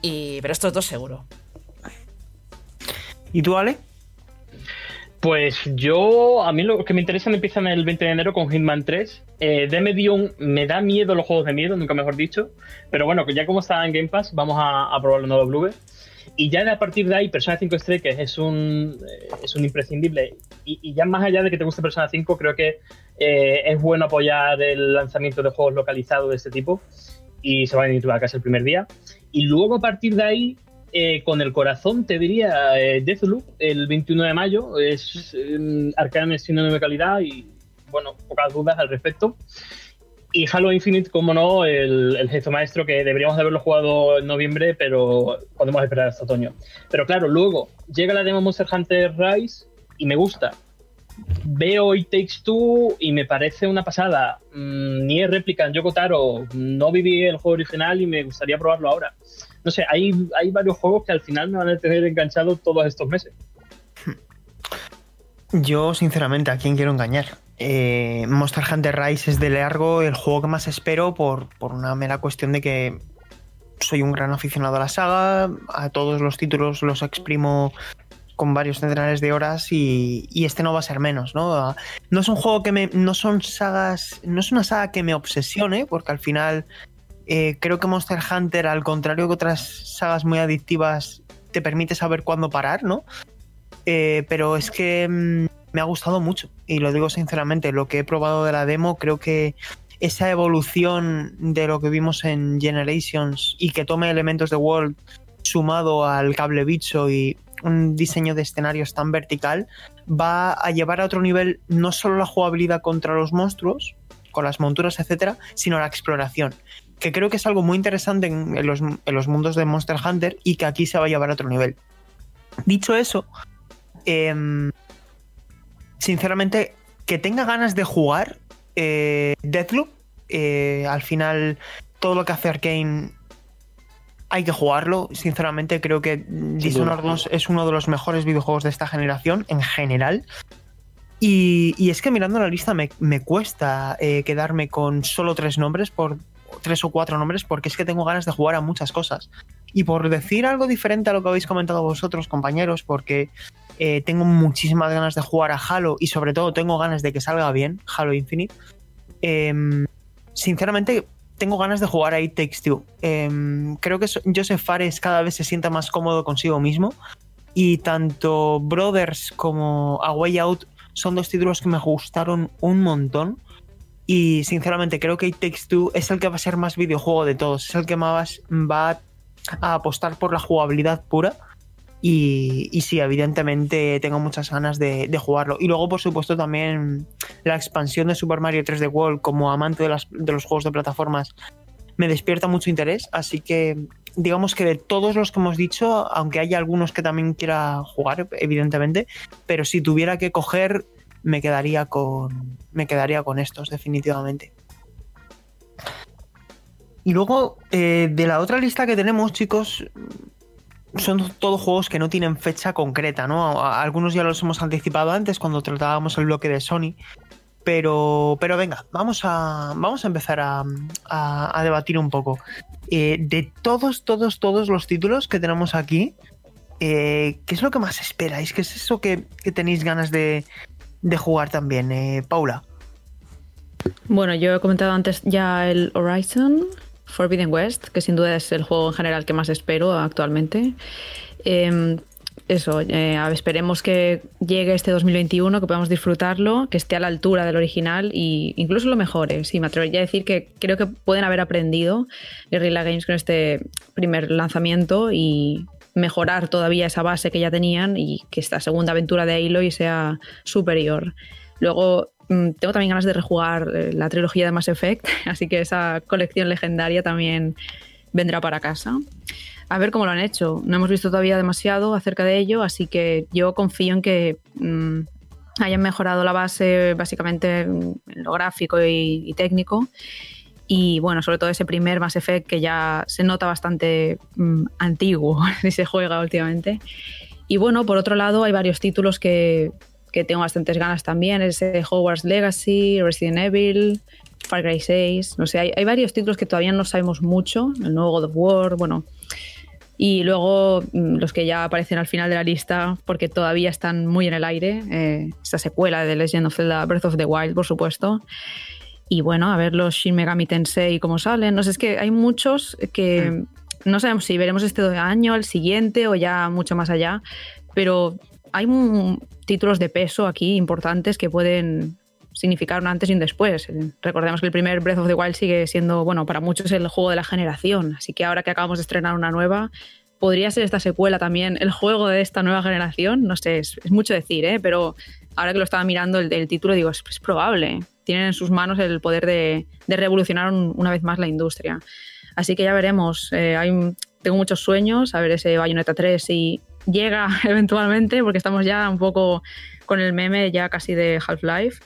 Speaker 2: y, pero estos dos seguro.
Speaker 1: ¿Y tú, Ale?
Speaker 4: Pues yo, a mí lo que me interesa me empiezan el 20 de enero con Hitman 3. Eh, de Medium me da miedo los juegos de miedo, nunca mejor dicho. Pero bueno, ya como está en Game Pass, vamos a, a probar el nuevo Blue. Y ya a partir de ahí, Persona 5 Strikers es un, eh, es un imprescindible. Y, ya más allá de que te guste Persona 5, creo que eh, es bueno apoyar el lanzamiento de juegos localizados de este tipo. Y se va a venir a casa el primer día. Y luego a partir de ahí, eh, con el corazón, te diría eh, Deathloop, el 21 de mayo. Es eh, Arcane sinónimo de calidad y, bueno, pocas dudas al respecto. Y Halo Infinite, como no, el, el jefe maestro que deberíamos de haberlo jugado en noviembre, pero podemos esperar hasta otoño. Pero claro, luego llega la demo Monster Hunter Rise y me gusta. Veo It Takes Two y me parece una pasada. Mm, ni es réplica en Yoko Taro. No viví el juego original y me gustaría probarlo ahora no sé, hay, hay varios juegos que al final me van a tener enganchado todos estos meses.
Speaker 1: Yo, sinceramente, ¿a quién quiero engañar? Eh, Monster Hunter Rise es de largo el juego que más espero por, una mera cuestión de que soy un gran aficionado a la saga, a todos los títulos los exprimo con varios centenares de horas y, y, este no va a ser menos, ¿no? No es un juego que me. no son sagas. no es una saga que me obsesione, porque al final Eh, creo que Monster Hunter, al contrario que otras sagas muy adictivas, te permite saber cuándo parar, ¿no? Eh, pero es que mm, me ha gustado mucho y lo digo sinceramente, lo que he probado de la demo creo que esa evolución de lo que vimos en Generations y que tome elementos de World sumado al cable bicho y un diseño de escenarios tan vertical va a llevar a otro nivel no solo la jugabilidad contra los monstruos, con las monturas, etcétera, sino la exploración. Que creo que es algo muy interesante en, los, en los mundos de Monster Hunter y que aquí se va a llevar a otro nivel. Dicho eso, eh, sinceramente, que tenga ganas de jugar eh, Deathloop, eh, al final todo lo que hace Arkane hay que jugarlo. Sinceramente, creo que Dishonored 2 es uno de los mejores videojuegos de esta generación en general. Y, y es que mirando la lista me, me cuesta eh, quedarme con solo tres nombres, por tres o cuatro nombres, porque es que tengo ganas de jugar a muchas cosas. Y por decir algo diferente a lo que habéis comentado vosotros, compañeros, porque eh, tengo muchísimas ganas de jugar a Halo y sobre todo tengo ganas de que salga bien Halo Infinite. Eh, sinceramente, tengo ganas de jugar a It Takes Two. Eh, creo que Joseph Fares cada vez se sienta más cómodo consigo mismo. Y tanto Brothers como A Way Out son dos títulos que me gustaron un montón. Y sinceramente creo que It Takes Two es el que va a ser más videojuego de todos. Es el que más va a apostar por la jugabilidad pura. Y, sí, evidentemente tengo muchas ganas de, de, jugarlo. Y luego, por supuesto, también la expansión de Super Mario 3D World como amante de, las, de los juegos de plataformas me despierta mucho interés. Así que digamos que de todos los que hemos dicho, aunque haya algunos que también quiera jugar, evidentemente, pero si tuviera que coger, me quedaría con, me quedaría con estos, definitivamente. Y luego, eh, de la otra lista que tenemos, chicos, son todos juegos que no tienen fecha concreta, ¿no? Algunos ya los hemos anticipado antes cuando tratábamos el bloque de Sony. Pero, pero venga, vamos a, vamos a empezar a, a, debatir un poco. Eh, de todos, todos, todos los títulos que tenemos aquí, eh, ¿qué es lo que más esperáis? ¿Qué es eso que, que tenéis ganas de, de jugar también, eh, Paula?
Speaker 3: Bueno, yo he comentado antes ya el Horizon, Forbidden West, que sin duda es el juego en general que más espero actualmente. Eh, eso, eh, esperemos que llegue este 2021, que podamos disfrutarlo, que esté a la altura del original e incluso lo mejore. Sí, me atrevería a decir que creo que pueden haber aprendido Guerrilla Games con este primer lanzamiento y mejorar todavía esa base que ya tenían y que esta segunda aventura de Aloy sea superior. Luego, tengo también ganas de rejugar eh, la trilogía de Mass Effect, así que esa colección legendaria también vendrá para casa. A ver cómo lo han hecho. No hemos visto todavía demasiado acerca de ello, así que yo confío en que mmm, hayan mejorado la base básicamente en lo gráfico y, y, técnico. Y bueno, sobre todo ese primer Mass Effect que ya se nota bastante mmm, antiguo si se juega últimamente. Y bueno, por otro lado, hay varios títulos que, que tengo bastantes ganas también. Ese Hogwarts Legacy, Resident Evil, Far Cry 6. No sé, hay, hay, varios títulos que todavía no sabemos mucho. El nuevo God of War, bueno. Y luego los que ya aparecen al final de la lista, porque todavía están muy en el aire. Eh, secuela de Legend of Zelda Breath of the Wild, por supuesto. Y bueno, a ver los Shin Megami Tensei cómo salen. No sé, es que hay muchos que mm. no sabemos si veremos este año, el siguiente o ya mucho más allá. Pero hay títulos de peso aquí importantes que pueden significar un antes y un después. Recordemos que el primer Breath of the Wild sigue siendo, bueno, para muchos el juego de la generación, así que ahora que acabamos de estrenar una nueva, podría ser esta secuela también el juego de esta nueva generación. No sé, es, es mucho decir, ¿eh? pero ahora que lo estaba mirando el, el título, digo, es, es, probable. Tienen en sus manos el poder de, de revolucionar un, una vez más la industria. Así que ya veremos. Eh, hay, tengo muchos sueños, a ver ese Bayonetta 3 si llega eventualmente, porque estamos ya un poco con el meme ya casi de Half-Life.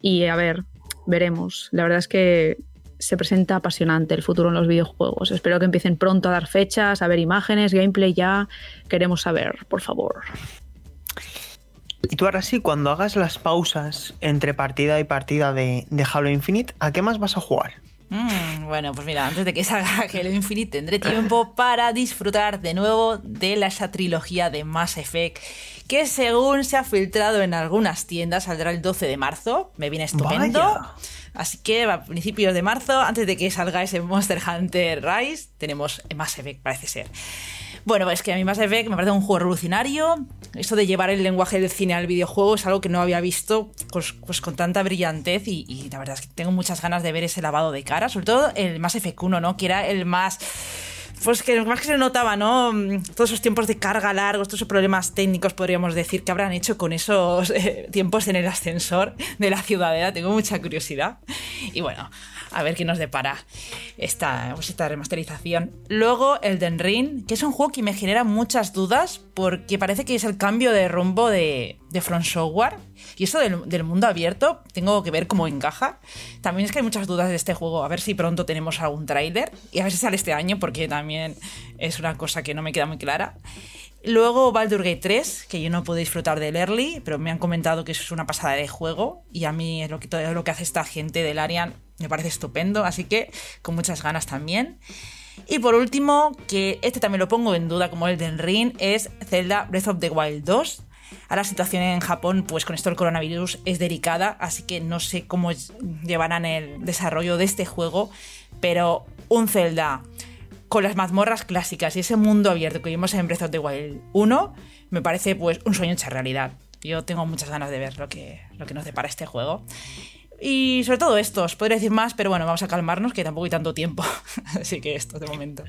Speaker 3: Y a ver, veremos. La verdad es que se presenta apasionante el futuro en los videojuegos. Espero que empiecen pronto a dar fechas, a ver imágenes, gameplay ya. Queremos saber, por favor.
Speaker 1: Y tú ahora sí, cuando hagas las pausas entre partida y partida de, de Halo Infinite, ¿a qué más vas a jugar?
Speaker 2: Mm, bueno, pues mira, antes de que salga Halo Infinite tendré tiempo para disfrutar de nuevo de la, esa trilogía de Mass Effect que según se ha filtrado en algunas tiendas saldrá el 12 de marzo. Me viene estupendo.
Speaker 1: Vaya.
Speaker 2: Así que a principios de marzo, antes de que salga ese Monster Hunter Rise, tenemos Mass Effect, parece ser. Bueno, es que a mí Mass Effect me parece un juego revolucionario. Esto de llevar el lenguaje del cine al videojuego es algo que no había visto pues, pues con tanta brillantez y, la verdad es que tengo muchas ganas de ver ese lavado de cara, sobre todo el Mass Effect 1, ¿no? Que era el más pues que más que se notaba, ¿no? Todos esos tiempos de carga largos, todos esos problemas técnicos, podríamos decir, que habrán hecho con esos eh, tiempos en el ascensor de la ciudadela. Tengo mucha curiosidad. Y bueno, a ver qué nos depara esta, pues esta remasterización. Luego, el Den Ring, que es un juego que me genera muchas dudas porque parece que es el cambio de rumbo de, de Front Software. Y eso del, del, mundo abierto, tengo que ver cómo encaja. También es que hay muchas dudas de este juego. A ver si pronto tenemos algún tráiler. Y a ver si sale este año, porque también es una cosa que no me queda muy clara. Luego Baldur Gate 3, que yo no pude disfrutar del early, pero me han comentado que eso es una pasada de juego. Y a mí es lo que, todo lo que hace esta gente del Arian me parece estupendo. Así que con muchas ganas también. Y por último, que este también lo pongo en duda como el del Ring, es Zelda Breath of the Wild 2 Ahora la situación en Japón, pues con esto del coronavirus, es delicada, así que no sé cómo llevarán el desarrollo de este juego, pero un Zelda con las mazmorras clásicas y ese mundo abierto que vimos en Breath of the Wild 1, me parece pues un sueño hecho realidad. Yo tengo muchas ganas de ver lo que, lo que nos depara este juego. Y sobre todo esto, os podría decir más, pero bueno, vamos a calmarnos, que tampoco hay tanto tiempo. Así que esto de momento.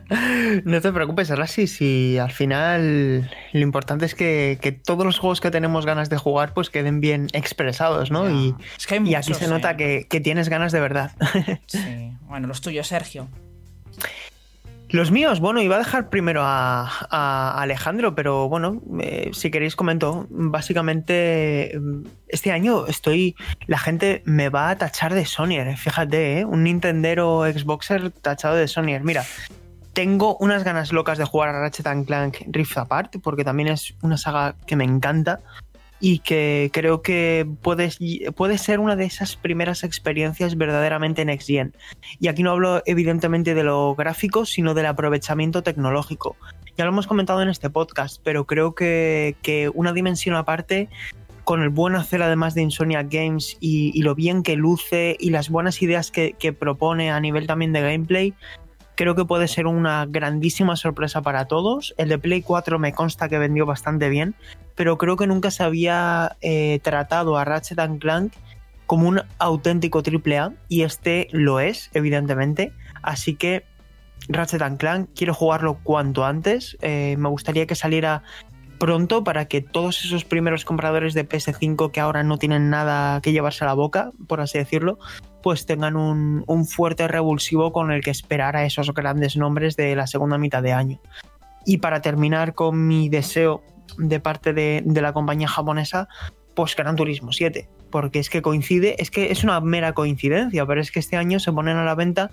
Speaker 1: no te preocupes, Arasi, si al final lo importante es que, que, todos los juegos que tenemos ganas de jugar pues queden bien expresados, ¿no? y,
Speaker 2: es que hay
Speaker 1: y
Speaker 2: muchos,
Speaker 1: aquí se nota
Speaker 2: ¿eh?
Speaker 1: que, que tienes ganas de verdad.
Speaker 2: sí, bueno, los tuyos, Sergio.
Speaker 1: Los míos, bueno, iba a dejar primero a, Alejandro, pero bueno, eh, si queréis comento. Básicamente, este año estoy. La gente me va a tachar de Sonyer, fíjate, ¿eh? un Nintendero Xboxer tachado de Sonyer. Mira, tengo unas ganas locas de jugar a Ratchet Clank Rift Apart, porque también es una saga que me encanta y que creo que puede, puede ser una de esas primeras experiencias verdaderamente next gen. Y aquí no hablo evidentemente de lo gráfico, sino del aprovechamiento tecnológico. Ya lo hemos comentado en este podcast, pero creo que, que una dimensión aparte, con el buen hacer además de Insomnia Games y, y, lo bien que luce y las buenas ideas que, que propone a nivel también de gameplay, creo que puede ser una grandísima sorpresa para todos. El de Play 4 me consta que vendió bastante bien, pero creo que nunca se había eh, tratado a Ratchet Clank como un auténtico AAA y este lo es, evidentemente. Así que Ratchet Clank quiero jugarlo cuanto antes. Eh, me gustaría que saliera pronto para que todos esos primeros compradores de PS5 que ahora no tienen nada que llevarse a la boca, por así decirlo, pues tengan un, un, fuerte revulsivo con el que esperar a esos grandes nombres de la segunda mitad de año. Y para terminar con mi deseo de parte de, de la compañía japonesa, pues Gran Turismo 7, porque es que coincide, es que es una mera coincidencia, pero es que este año se ponen a la venta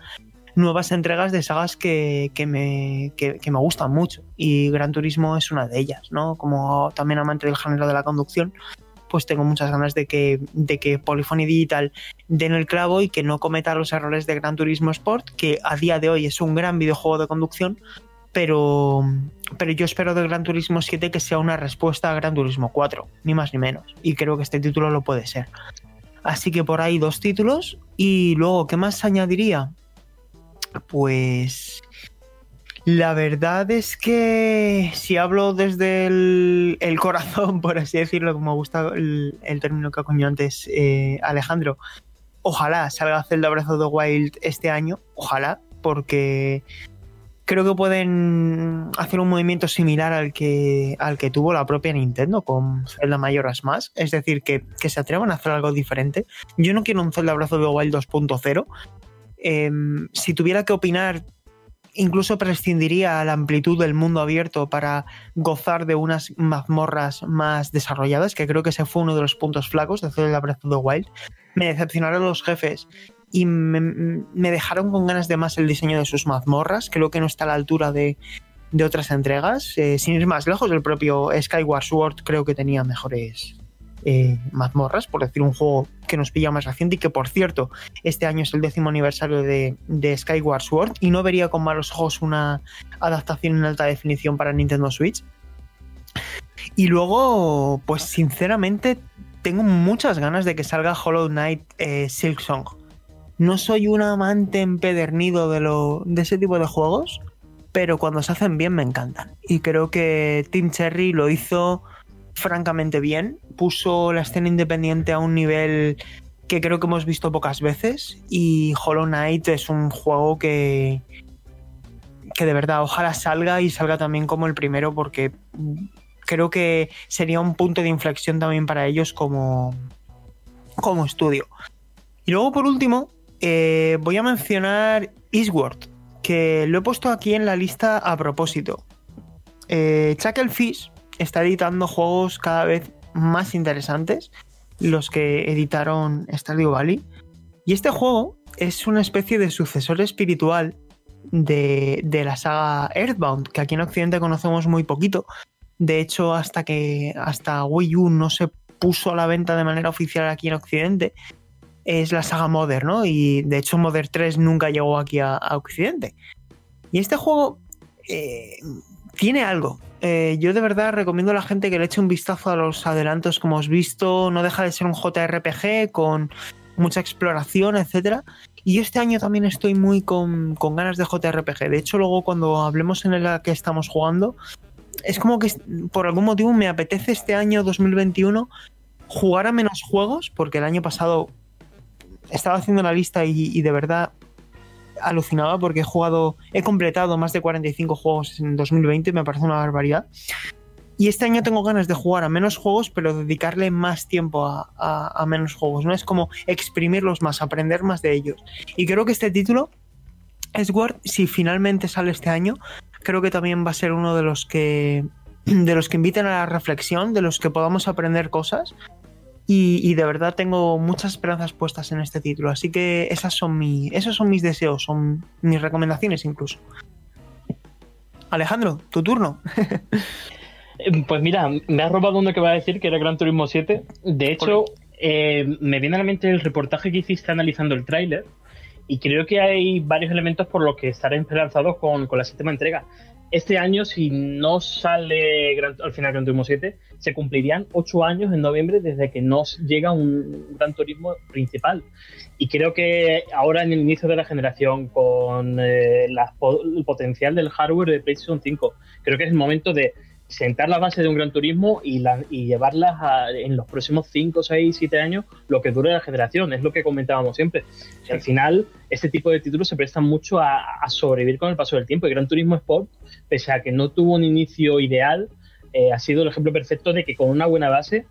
Speaker 1: nuevas entregas de sagas que, que, me, que, me, gustan mucho y Gran Turismo es una de ellas, ¿no? Como también amante del género de la conducción, pues tengo muchas ganas de que, de que Polyphony Digital den el clavo y que no cometa los errores de Gran Turismo Sport, que a día de hoy es un gran videojuego de conducción, pero, pero yo espero de Gran Turismo 7 que sea una respuesta a Gran Turismo 4, ni más ni menos, y creo que este título lo puede ser. Así que por ahí dos títulos. Y luego, ¿qué más añadiría? Pues la verdad es que si hablo desde el, corazón, por así decirlo, como me gusta el, el término que acuñó antes eh, Alejandro, ojalá salga Zelda Breath of the Wild este año, ojalá, porque creo que pueden hacer un movimiento similar al que, al que tuvo la propia Nintendo con Zelda Majora's Mask, es decir, que, que se atrevan a hacer algo diferente. Yo no quiero un Zelda of the Wild 2.0, eh, si tuviera que opinar, incluso prescindiría la amplitud del mundo abierto para gozar de unas mazmorras más desarrolladas, que creo que ese fue uno de los puntos flacos de Zelda Breath of the Wild. Me decepcionaron los jefes y me, dejaron con ganas de más el diseño de sus mazmorras. Creo que no está a la altura de, de otras entregas. Eh, sin ir más lejos, el propio Skyward Sword creo que tenía mejores, eh, mazmorras, por decir un juego que nos pilla más reciente y que por cierto este año es el décimo aniversario de, Skyward Sword y no vería con malos ojos una adaptación en alta definición para Nintendo Switch. Y luego, pues sinceramente, tengo muchas ganas de que salga Hollow Knight eh, Silk Song. No soy un amante empedernido de, lo, de ese tipo de juegos, pero cuando se hacen bien me encantan. Y creo que Team Cherry lo hizo francamente bien. Puso la escena independiente a un nivel que creo que hemos visto pocas veces. Y Hollow Knight es un juego que, que de verdad ojalá salga y salga también como el primero porque creo que sería un punto de inflexión también para ellos como, como estudio. Y luego por último eh, voy a mencionar Eastward, que lo he puesto aquí en la lista a propósito. Eh, está editando juegos cada vez más interesantes, los que editaron Stardew Valley. Y este juego es una especie de sucesor espiritual de, de, la saga Earthbound, que aquí en Occidente conocemos muy poquito. De hecho, hasta que hasta Wii U no se puso a la venta de manera oficial aquí en Occidente, es la saga Mother, ¿no? Y de hecho Mother 3 nunca llegó aquí a, Occidente. Y este juego eh, tiene algo. Eh, yo de verdad recomiendo a la gente que le eche un vistazo a los adelantos como os visto. No deja de ser un JRPG con mucha exploración, etc. Y este año también estoy muy con, con, ganas de JRPG. De hecho, luego cuando hablemos en el que estamos jugando, es como que por algún motivo me apetece este año 2021 jugar a menos juegos, porque el año pasado estaba haciendo la lista y, y, de verdad alucinaba porque he jugado, he completado más de 45 juegos en 2020, me parece una barbaridad. Y este año tengo ganas de jugar a menos juegos, pero dedicarle más tiempo a, a, a menos juegos. No es como exprimirlos más, aprender más de ellos. Y creo que este título, Sword, si finalmente sale este año, creo que también va a ser uno de los que de los que inviten a la reflexión, de los que podamos aprender cosas y, y, de verdad tengo muchas esperanzas puestas en este título. Así que esas son mi, esos son mis deseos, son mis recomendaciones incluso. Alejandro, tu turno.
Speaker 4: pues mira, me has robado uno que va a decir que era Gran Turismo 7. De hecho, eh, me viene a la mente el reportaje que hiciste analizando el tráiler. Y creo que hay varios elementos por los que estar esperanzados con, con la séptima entrega este año, si no sale Gran, al final Gran Turismo 7, se cumplirían ocho años en noviembre desde que nos llega un Gran Turismo principal. Y creo que ahora en el inicio de la generación, con eh, la, el potencial del hardware de PlayStation 5, creo que es el momento de sentar la base de un Gran Turismo y, la, y llevarlas a, en los próximos 5, 6, 7 años lo que dure la generación. Es lo que comentábamos siempre. Sí. Al final, este tipo de títulos se prestan mucho a, a, sobrevivir con el paso del tiempo. Y Gran Turismo Sport, pese a que no tuvo un inicio ideal, eh, ha sido el ejemplo perfecto de que con una buena base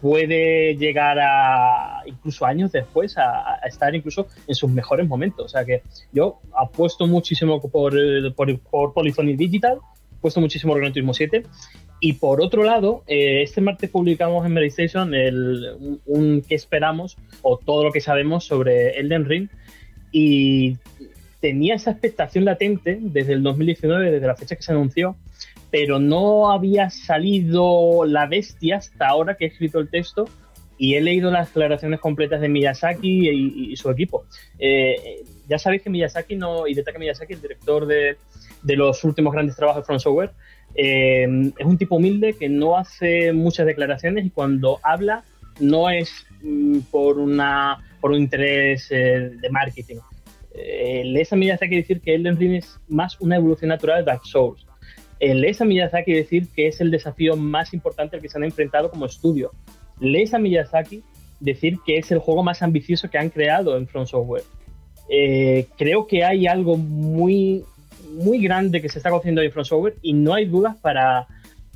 Speaker 4: puede llegar a incluso años después a, estar incluso en sus mejores momentos. O sea que yo apuesto muchísimo por, por, por Polyphony Digital puesto muchísimo Gran Turismo 7. Y por otro lado, eh, este martes publicamos en Medistation el, un, un que esperamos o todo lo que sabemos sobre Elden Ring. Y tenía esa expectación latente desde el 2019, desde la fecha que se anunció, pero no había salido la bestia hasta ahora que he escrito el texto y he leído las declaraciones completas de Miyazaki y, su equipo. Eh, ya sabéis que Miyazaki no, Hidetaka Miyazaki, el director de, de los últimos grandes trabajos de From Software, eh, es un tipo humilde que no hace muchas declaraciones y cuando habla no es mm, por, una, por un interés eh, de marketing. Eh, lees a Miyazaki decir que Elden Ring es más una evolución natural de Dark Souls. Eh, lees a Miyazaki decir que es el desafío más importante al que se han enfrentado como estudio. Lees a Miyazaki decir que es el juego más ambicioso que han creado en From Software. Eh, creo que hay algo muy muy grande que se está cociendo en From Software y no hay dudas para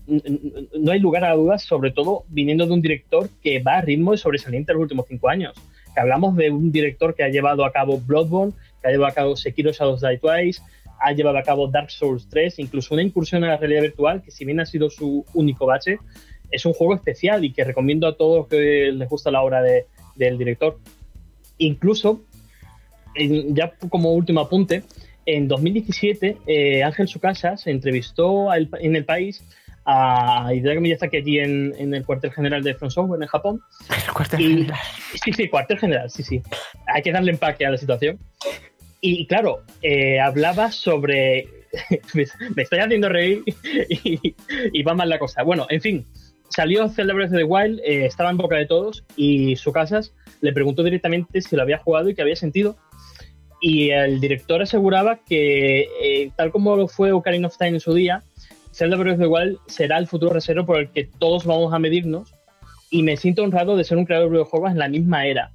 Speaker 4: no hay lugar a dudas, sobre todo viniendo de un director que va a ritmo sobresaliente en los últimos cinco años. Que hablamos de un director que ha llevado a cabo Bloodborne, que ha llevado a cabo Sekiro Shadows Die Twice, ha llevado a cabo Dark Souls 3, incluso una incursión en la realidad virtual, que si bien ha sido su único bache, es un juego especial y que recomiendo a todos que les gusta la obra de, del director. Incluso, ya como último apunte, en 2017 eh, Ángel Sukasa se entrevistó al, en el país a Hidetaka Miyazaki allí en, en, el cuartel general de From Software en Japón.
Speaker 1: El cuartel
Speaker 4: y,
Speaker 1: general.
Speaker 4: Sí, sí, cuartel general, sí, sí. Hay que darle empaque a la situación. Y claro, eh, hablaba sobre... me estoy haciendo reír y, va mal la cosa. Bueno, en fin, salió Zelda Breath of the Wild, eh, estaba en boca de todos y su casas le preguntó directamente si lo había jugado y qué había sentido. Y el director aseguraba que, eh, tal como lo fue Ocarina of Time en su día, Zelda Breath of the Wild será el futuro reserva por el que todos vamos a medirnos. Y me siento honrado de ser un creador de videojuegos en la misma era.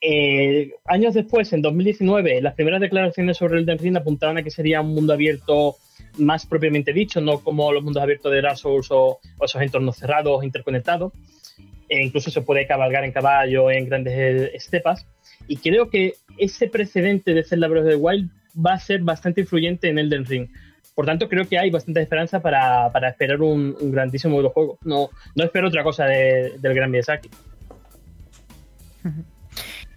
Speaker 4: Eh, años después, en 2019, las primeras declaraciones sobre el Ring apuntaban a que sería un mundo abierto más propiamente dicho, no como los mundos abiertos de Dark Souls o, esos entornos cerrados, interconectados. E incluso se puede cabalgar en caballo en grandes eh, estepas. Y creo que ese precedente de Zelda Breath of the Wild va a ser bastante influyente en Elden Ring. Por tanto, creo que hay bastante esperanza para, esperar un, grandísimo videojuego. No, no espero otra cosa del gran Miyazaki.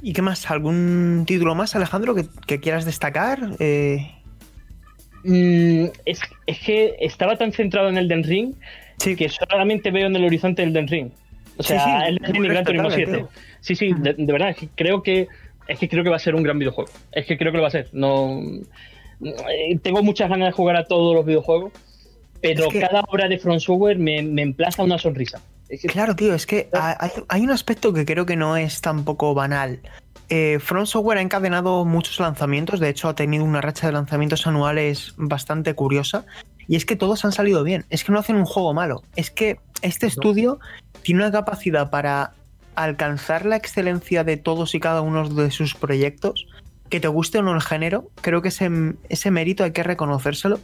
Speaker 1: ¿Y qué más? ¿Algún título más, Alejandro, que, quieras destacar? Eh,
Speaker 4: Mm, es, que estaba tan centrado en Elden Ring que solamente veo en el horizonte Elden Ring. O sea, el Elden Ring y Gran Turismo 7. Sí, sí, de, verdad, es que creo que es que creo que va a ser un gran videojuego. Es que creo que lo va a ser. No eh, tengo muchas ganas de jugar a todos los videojuegos, pero cada obra de Front Software me, me emplaza una sonrisa.
Speaker 1: Claro, tío, es que hay, hay, un aspecto que creo que no es tampoco banal. Eh, Front Software ha encadenado muchos lanzamientos, de hecho ha tenido una racha de lanzamientos anuales bastante curiosa, y es que todos han salido bien, es que no hacen un juego malo, es que este estudio tiene una capacidad para alcanzar la excelencia de todos y cada uno de sus proyectos, que te guste o no el género, creo que ese, ese mérito hay que reconocérselo.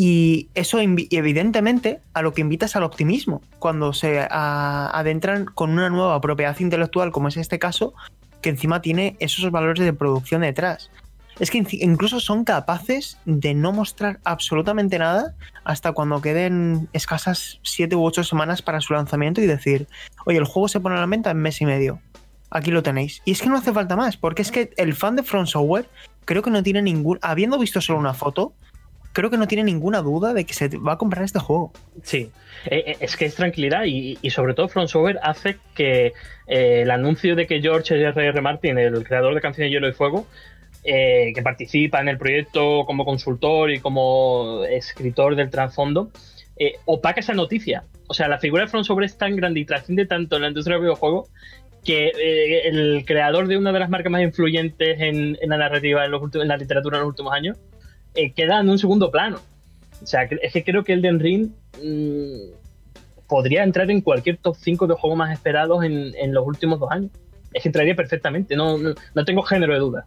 Speaker 1: Y eso evidentemente a lo que invita es al optimismo. Cuando se adentran con una nueva propiedad intelectual, como es este caso, que encima tiene esos valores de producción detrás. Es que incluso son capaces de no mostrar absolutamente nada hasta cuando queden escasas 7 u 8 semanas para su lanzamiento y decir, oye, el juego se pone a la venta en mes y medio. Aquí lo tenéis. Y es que no hace falta más, porque es que el fan de Front Software creo que no tiene ningún... Habiendo visto solo una foto, creo que no tiene ninguna duda de que se va a comprar este juego.
Speaker 4: Sí, eh, eh, es que es tranquilidad y, sobre todo Software hace que eh, el anuncio de que George R.R. Martin, el creador de Canciones de Hielo y Fuego, que participa en el proyecto como consultor y como escritor del trasfondo, opaca esa noticia. O sea, la figura de Front Software es tan grande y trasciende tanto en la industria del videojuego que el creador de una de las marcas más influyentes en, la narrativa en, en la literatura en los últimos años eh, queda en un segundo plano. O sea, es que creo que Elden Ring mm, podría entrar en cualquier top 5 de juegos más esperados en, los últimos dos años. Es que entraría perfectamente, no, no, tengo género de duda.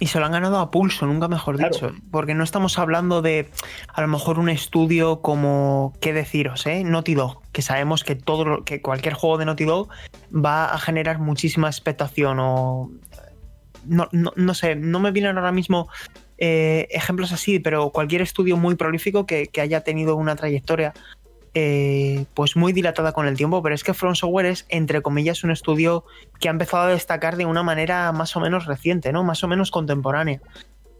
Speaker 1: Y se lo han ganado a pulso, nunca mejor dicho. Porque no estamos hablando de a lo mejor un estudio como, ¿qué deciros? Eh? Naughty Dog, que sabemos que, todo, que cualquier juego de Naughty Dog va a generar muchísima expectación o... No, no, no sé, no me vienen ahora mismo eh, ejemplos así, pero cualquier estudio muy prolífico que, haya tenido una trayectoria eh, pues muy dilatada con el tiempo, pero es que Front Software es, entre comillas, un estudio que ha empezado a destacar de una manera más o menos reciente, ¿no? Más o menos contemporánea.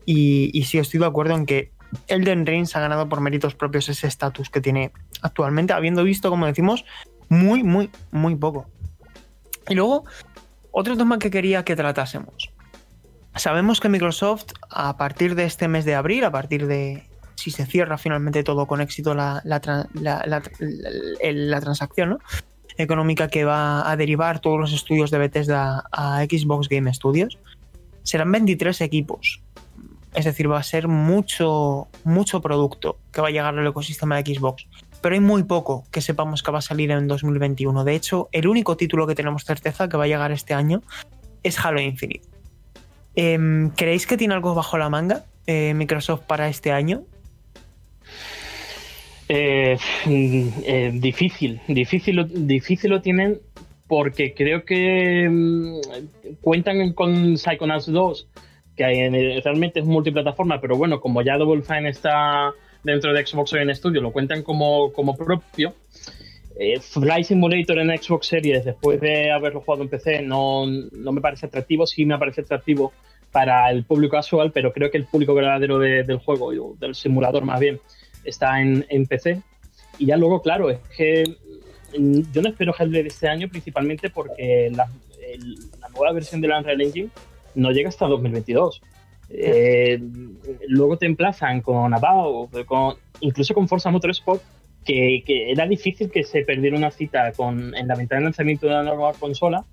Speaker 1: Y, y sí estoy de acuerdo en que Elden Ring se ha ganado por méritos propios ese estatus que tiene actualmente, habiendo visto, como decimos, muy, muy, muy poco. Y luego, otro tema que quería que tratásemos. Sabemos que Microsoft, a partir de este mes de abril, a partir de si se cierra finalmente todo con éxito la, transacción económica que va a derivar todos los estudios de Bethesda a Xbox Game Studios, serán 23 equipos. Es decir, va a ser mucho, mucho producto que va a llegar al ecosistema de Xbox. Pero hay muy poco que sepamos que va a salir en 2021. De hecho, el único título que tenemos certeza que va a llegar este año es Halo Infinite. Em, ¿Creéis que tiene algo bajo la manga eh, Microsoft para este año?
Speaker 4: Eh, eh, difícil, difícil, difícil lo tienen porque creo que mm, cuentan con Psychonauts 2, que realmente es multiplataforma, pero bueno, como ya Double Fine está dentro de Xbox en Studio, lo cuentan como, como propio. Fly Simulator en Xbox Series, después de haberlo jugado en PC, no, no me parece atractivo. Sí me parece atractivo para el público casual, pero creo que el público verdadero del juego, del simulador más bien, está en, PC. Y ya luego, claro, es que mm, yo no espero Hellblade este año principalmente porque la, nueva versión de la Unreal Engine no llega hasta 2022. Eh, luego te emplazan con Avowed, con, incluso con Forza Motorsport, que, era difícil que se perdiera una cita con, en la ventana de lanzamiento de una nueva consola,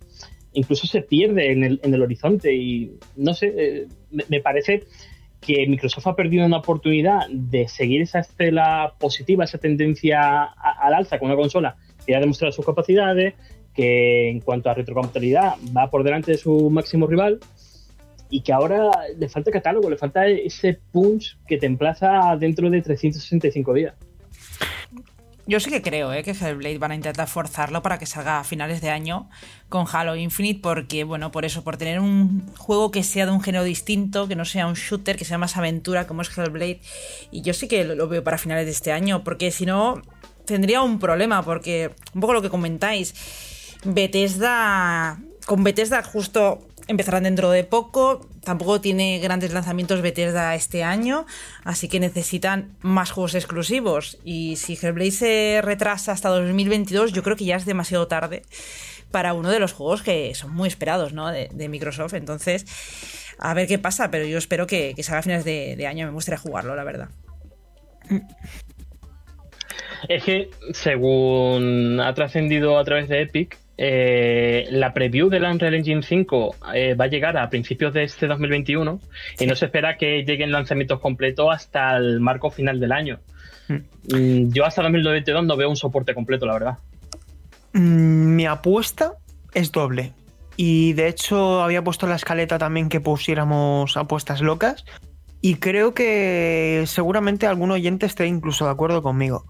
Speaker 4: incluso se pierde en el, en el horizonte y no sé, eh, me, parece que Microsoft ha perdido una oportunidad de seguir esa estela positiva, esa tendencia al alza con una consola que ha demostrado sus capacidades, que en cuanto a retrocompatibilidad va por delante de su máximo rival y que ahora le falta catálogo, le falta ese punch que te emplaza dentro de 365 días.
Speaker 2: Yo sí que creo ¿eh? que Hellblade van a intentar forzarlo para que salga a finales de año con Halo Infinite, porque, bueno, por eso, por tener un juego que sea de un género distinto, que no sea un shooter, que sea más aventura como es Hellblade. Y yo sí que lo veo para finales de este año, porque si no, tendría un problema, porque un poco lo que comentáis, Bethesda, con Bethesda justo empezarán dentro de poco. Tampoco tiene grandes lanzamientos Bethesda este año, así que necesitan más juegos exclusivos. Y si Hellblade se retrasa hasta 2022, yo creo que ya es demasiado tarde para uno de los juegos que son muy esperados ¿no? de, Microsoft. Entonces, a ver qué pasa, pero yo espero que, salga a finales de, de año. Me gustaría jugarlo, la verdad.
Speaker 4: Es que, según ha trascendido a través de Epic, eh, la preview del Unreal Engine 5 eh, va a llegar a principios de este 2021 y no se espera que lleguen lanzamientos completos hasta el marco final del año. Hmm. Mm, yo hasta 2022 no veo un soporte completo, la verdad.
Speaker 1: Mm, mi apuesta es doble. Y de hecho había puesto la escaleta también que pusiéramos apuestas locas. Y creo que seguramente algún oyente esté incluso de acuerdo conmigo.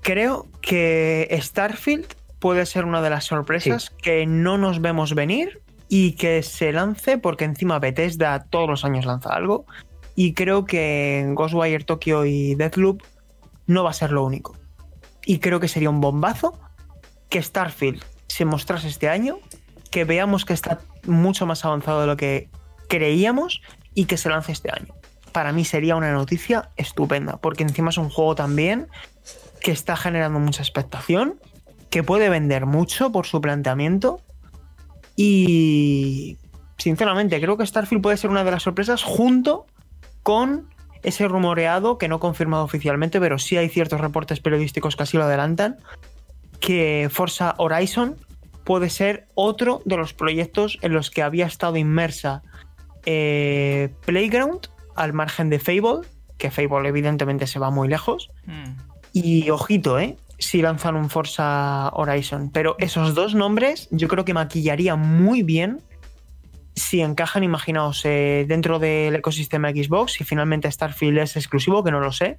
Speaker 1: Creo que Starfield puede ser una de las sorpresas que no nos vemos venir y que se lance porque encima Bethesda todos los años lanza algo y creo que Ghostwire Tokyo y Deathloop no va a ser lo único. Y creo que sería un bombazo que Starfield se mostrase este año, que veamos que está mucho más avanzado de lo que creíamos y que se lance este año. Para mí sería una noticia estupenda, porque encima es un juego también que está generando mucha expectación que puede vender mucho por su planteamiento. Y sinceramente, creo que Starfield puede ser una de las sorpresas junto con ese rumoreado que no confirmado oficialmente, pero sí hay ciertos reportes periodísticos que así lo adelantan, que Forza Horizon puede ser otro de los proyectos en los que había estado inmersa eh, Playground al margen de Fable, que Fable evidentemente se va muy lejos. Hmm. Y ojito, ¿eh? Si lanzan un Forza Horizon. Pero esos dos nombres yo creo que maquillaría muy bien si encajan, imaginaos, eh, dentro del ecosistema Xbox, y finalmente Starfield es exclusivo, que no lo sé,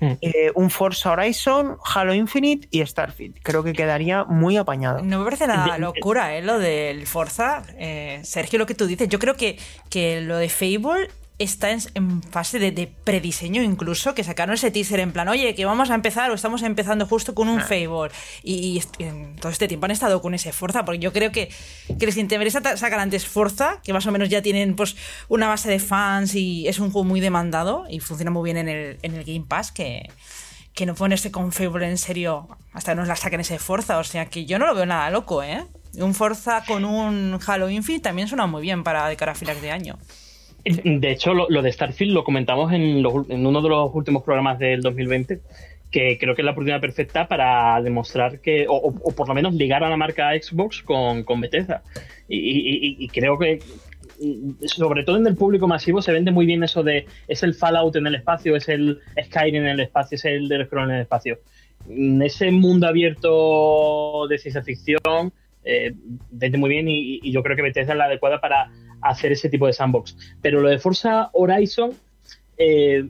Speaker 1: hmm. eh, un Forza Horizon, Halo Infinite y Starfield. Creo que quedaría muy apañado.
Speaker 2: No me parece nada locura, ¿eh? Lo del Forza. Eh, Sergio, lo que tú dices, yo creo que, que lo de Fable está en, fase de, prediseño incluso, que sacaron ese teaser en plan, oye, que vamos a empezar o estamos empezando justo con un ah. favor. Y, en todo este tiempo han estado con ese Forza, porque yo creo que, que les interesa sacar antes Forza, que más o menos ya tienen pues una base de fans y es un juego muy demandado y funciona muy bien en el, en el Game Pass, que, que no ponerse con Fable en serio hasta que nos la saquen ese Forza. O sea que yo no lo veo nada loco, ¿eh? Un Forza con un Halo Infinite también suena muy bien para de cara a finales de año.
Speaker 4: De hecho, lo, de Starfield lo comentamos en, uno de los últimos programas del 2020, que creo que es la oportunidad perfecta para demostrar que, o, por lo menos ligar a la marca Xbox con, Bethesda. Y, creo que, sobre todo en el público masivo, se vende muy bien eso de es el Fallout en el espacio, es el Skyrim en el espacio, es el The Scroll en el espacio. En ese mundo abierto de ciencia ficción, eh, muy bien y, yo creo que Bethesda es la adecuada para hacer ese tipo de sandbox. Pero lo de Forza Horizon, eh,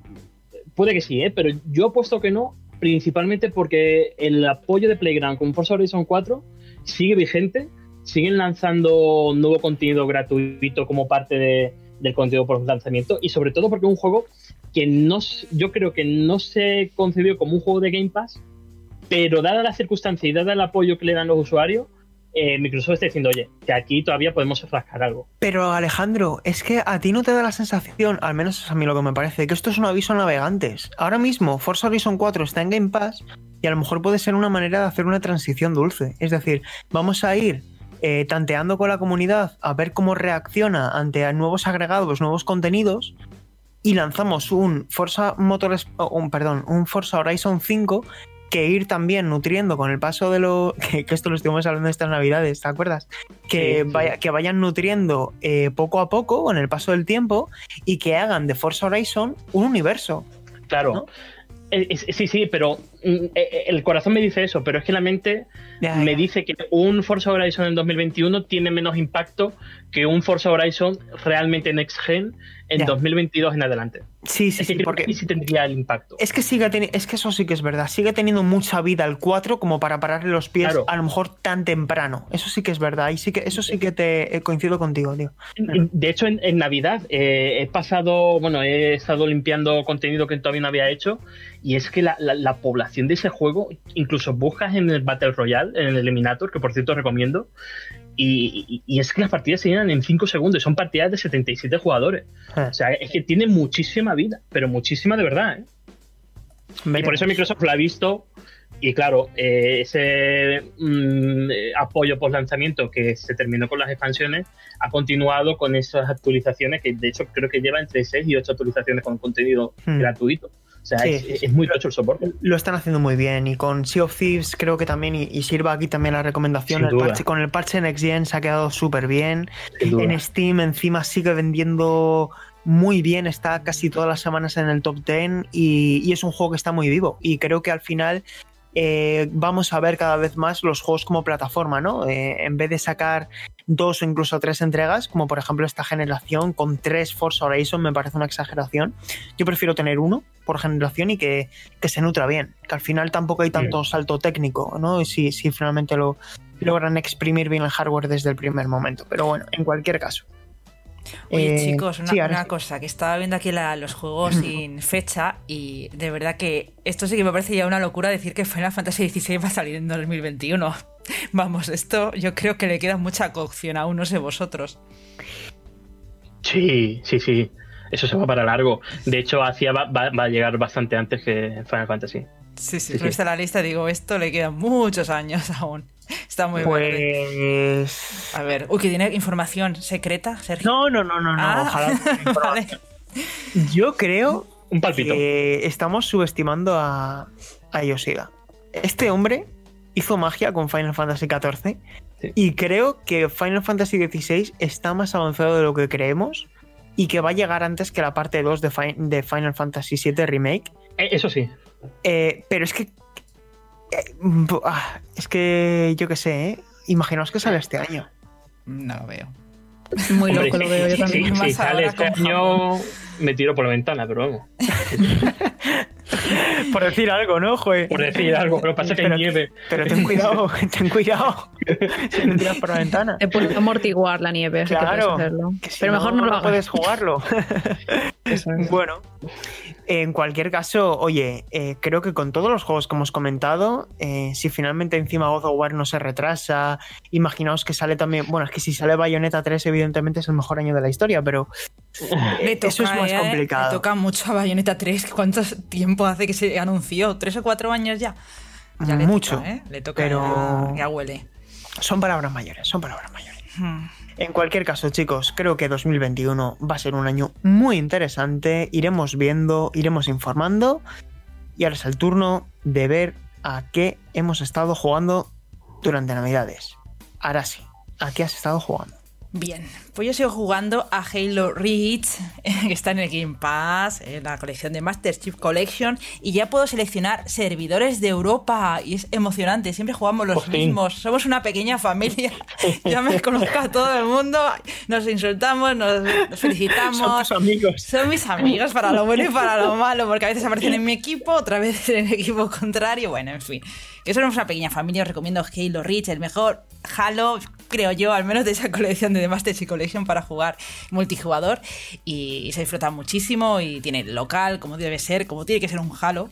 Speaker 4: puede que sí, ¿eh? pero yo apuesto que no, principalmente porque el apoyo de Playground con Forza Horizon 4 sigue vigente, siguen lanzando nuevo contenido gratuito como parte del contenido por lanzamiento y sobre todo porque es un juego que no, yo creo que no se concibió como un juego de Game Pass, pero dada la circunstancia y dada el apoyo que le dan los usuarios, eh, Microsoft está diciendo, oye, que aquí todavía podemos rascar algo.
Speaker 1: Pero Alejandro, es que a ti no te da la sensación, al menos a mí lo que me parece, que esto es un aviso a navegantes. Ahora mismo Forza Horizon 4 está en Game Pass y a lo mejor puede ser una manera de hacer una transición dulce. Es decir, vamos a ir eh, tanteando con la comunidad a ver cómo reacciona ante nuevos agregados, nuevos contenidos y lanzamos un Forza Motors, un, perdón, un Forza Horizon 5 que ir también nutriendo con el paso de lo. que, que esto lo estuvimos hablando estas navidades, ¿te acuerdas? Que,
Speaker 4: Sí, sí.
Speaker 1: vaya- que vayan nutriendo eh, poco a poco con el paso del tiempo y que hagan de Forza Horizon un universo.
Speaker 4: Claro.
Speaker 1: ¿no?
Speaker 4: Eh, sí, sí, pero mm, eh, el corazón me dice eso, pero es que la mente me dice que un Forza Horizon en 2021 tiene menos impacto que un Forza Horizon realmente Next Gen en
Speaker 1: Ya.
Speaker 4: 2022 en adelante.
Speaker 1: Sí, sí,
Speaker 4: es que
Speaker 1: sí,
Speaker 4: creo
Speaker 1: porque
Speaker 4: que ahí sí tendría el impacto.
Speaker 1: es que sigue es que eso sí que es verdad. Sigue teniendo mucha vida el 4 como para pararle los pies
Speaker 4: Claro.
Speaker 1: a lo mejor tan temprano. Eso sí que es verdad. Y sí que, eso sí que te eh, coincido contigo, tío.
Speaker 4: De hecho, en, en Navidad eh, he pasado, bueno, he estado limpiando contenido que todavía no había hecho y es que la, la- la población de ese juego, incluso buscas en el Battle Royale, en el Eliminator, que por cierto recomiendo, y, y- y es que las partidas se llenan en 5 segundos, son partidas de 77 jugadores.
Speaker 1: Eh,
Speaker 4: O sea, es que tiene muchísima vida, pero muchísima de verdad, ¿eh? Y por eso Microsoft lo ha visto. Y claro, eh, ese mm, eh, apoyo post lanzamiento que se terminó con las expansiones ha continuado con esas actualizaciones que de hecho creo que lleva entre 6 y 8 actualizaciones con contenido
Speaker 1: Hmm.
Speaker 4: gratuito. O sea,
Speaker 1: Sí,
Speaker 4: es, muy tocho el soporte.
Speaker 1: Lo están haciendo muy bien y con Sea of Thieves creo que también, y, y sirva aquí también la recomendación, el parche- con el parche Next Gen se ha quedado súper bien. En Steam encima sigue vendiendo muy bien, está casi todas las semanas en el top 10 y, y es un juego que está muy vivo. Y creo que al final eh, vamos a ver cada vez más los juegos como plataforma, ¿no? Eh, en vez de sacar dos o incluso tres entregas, como por ejemplo esta generación con tres Forza Horizon, me parece una exageración. Yo prefiero tener uno por generación y que, que se nutra bien, que al final tampoco hay tanto salto técnico, ¿no? Y si, si finalmente lo logran exprimir bien el hardware desde el primer momento. Pero bueno, en cualquier caso.
Speaker 2: Oye,
Speaker 1: Eh,
Speaker 2: chicos, una,
Speaker 1: sí, ahora
Speaker 2: una
Speaker 1: sí.
Speaker 2: cosa, que estaba viendo aquí la- los juegos sin fecha y de verdad que esto sí que me parece ya una locura decir que Final Fantasy XVI va a salir en 2021. Vamos, esto yo creo que le queda mucha cocción aún, no sé vosotros.
Speaker 4: Sí, sí, sí. Eso se va para largo. De hecho, hacia va, va- va a llegar bastante antes que Final Fantasy.
Speaker 2: Sí, sí, la lista y digo, esto le quedan muchos años aún. Está muy verde.
Speaker 1: Pues.
Speaker 2: A ver, uy, que tiene información secreta, Sergio.
Speaker 1: No, no, no, no, no.
Speaker 2: Ah,
Speaker 1: Ojalá.
Speaker 2: vale.
Speaker 1: Yo creo
Speaker 4: Un palpito.
Speaker 1: que estamos subestimando a, a Yoshida. Este hombre hizo magia con Final Fantasy XIV
Speaker 4: Sí.
Speaker 1: y creo que Final Fantasy XVI está más avanzado de lo que creemos y que va a llegar antes que la parte 2 de, Fi- de Final Fantasy VII Remake.
Speaker 4: Eh, Eso sí.
Speaker 1: Eh, pero es que. eh, es que yo qué sé, ¿eh? Imaginaos que sale este año.
Speaker 2: No lo veo.
Speaker 3: Muy
Speaker 4: Hombre,
Speaker 3: loco lo veo yo
Speaker 4: sí,
Speaker 3: también.
Speaker 4: sí,
Speaker 2: Más
Speaker 4: si sale este
Speaker 2: con
Speaker 4: año, me tiro por la ventana, pero vamos.
Speaker 1: Por decir algo, ¿no, Joder?
Speaker 4: Por decir algo, pero pasa que hay
Speaker 1: Pero-
Speaker 4: nieve.
Speaker 1: Pero ten cuidado, ten cuidado. Si no tiras por la ventana.
Speaker 3: Te puede amortiguar la nieve, así que puedes
Speaker 1: Claro,
Speaker 3: hacerlo.
Speaker 1: que si
Speaker 3: Pero mejor no, lo hagas.
Speaker 1: puedes jugarlo.
Speaker 3: Eso es.
Speaker 1: bueno, en cualquier caso, oye, eh, creo que con todos los juegos que hemos comentado, eh, si finalmente encima God of War no se retrasa, imaginaos que sale también, bueno, es que si sale Bayonetta 3 evidentemente es el mejor año de la historia, pero
Speaker 2: Le
Speaker 1: eso es más
Speaker 2: eh,
Speaker 1: complicado.
Speaker 2: Le toca mucho a Bayonetta 3. ¿Cuánto tiempo hace que se anunció? ¿Tres o cuatro años ya? Ya le
Speaker 1: Mucho,
Speaker 2: toca, ¿eh? Le toca,
Speaker 1: pero-
Speaker 2: ya huele.
Speaker 1: Son palabras mayores, son palabras mayores.
Speaker 2: Hmm.
Speaker 1: En cualquier caso, chicos, creo que 2021 va a ser un año muy interesante. Iremos viendo, iremos informando. Y ahora es el turno de ver a qué hemos estado jugando durante Navidades. Ahora sí, ¿a qué has estado jugando?
Speaker 2: Bien, pues yo sigo jugando a Halo Reach, que está en el Game Pass, en la colección de Master Chief Collection, y ya puedo seleccionar servidores de Europa, y es emocionante, siempre jugamos los mismos, somos una pequeña familia, ya me conozco a todo el mundo, nos insultamos, nos, nos felicitamos.
Speaker 4: Son tus amigos.
Speaker 2: Son mis amigos para lo bueno y para lo malo, porque a veces aparecen en mi equipo, otra vez en el equipo contrario, bueno, en fin. Que somos una pequeña familia, os recomiendo Halo Reach, el mejor Halo, creo yo, al menos de esa colección de The Master Chief Collection para jugar multijugador. Y se disfruta muchísimo y tiene local, como debe ser, como tiene que ser un Halo.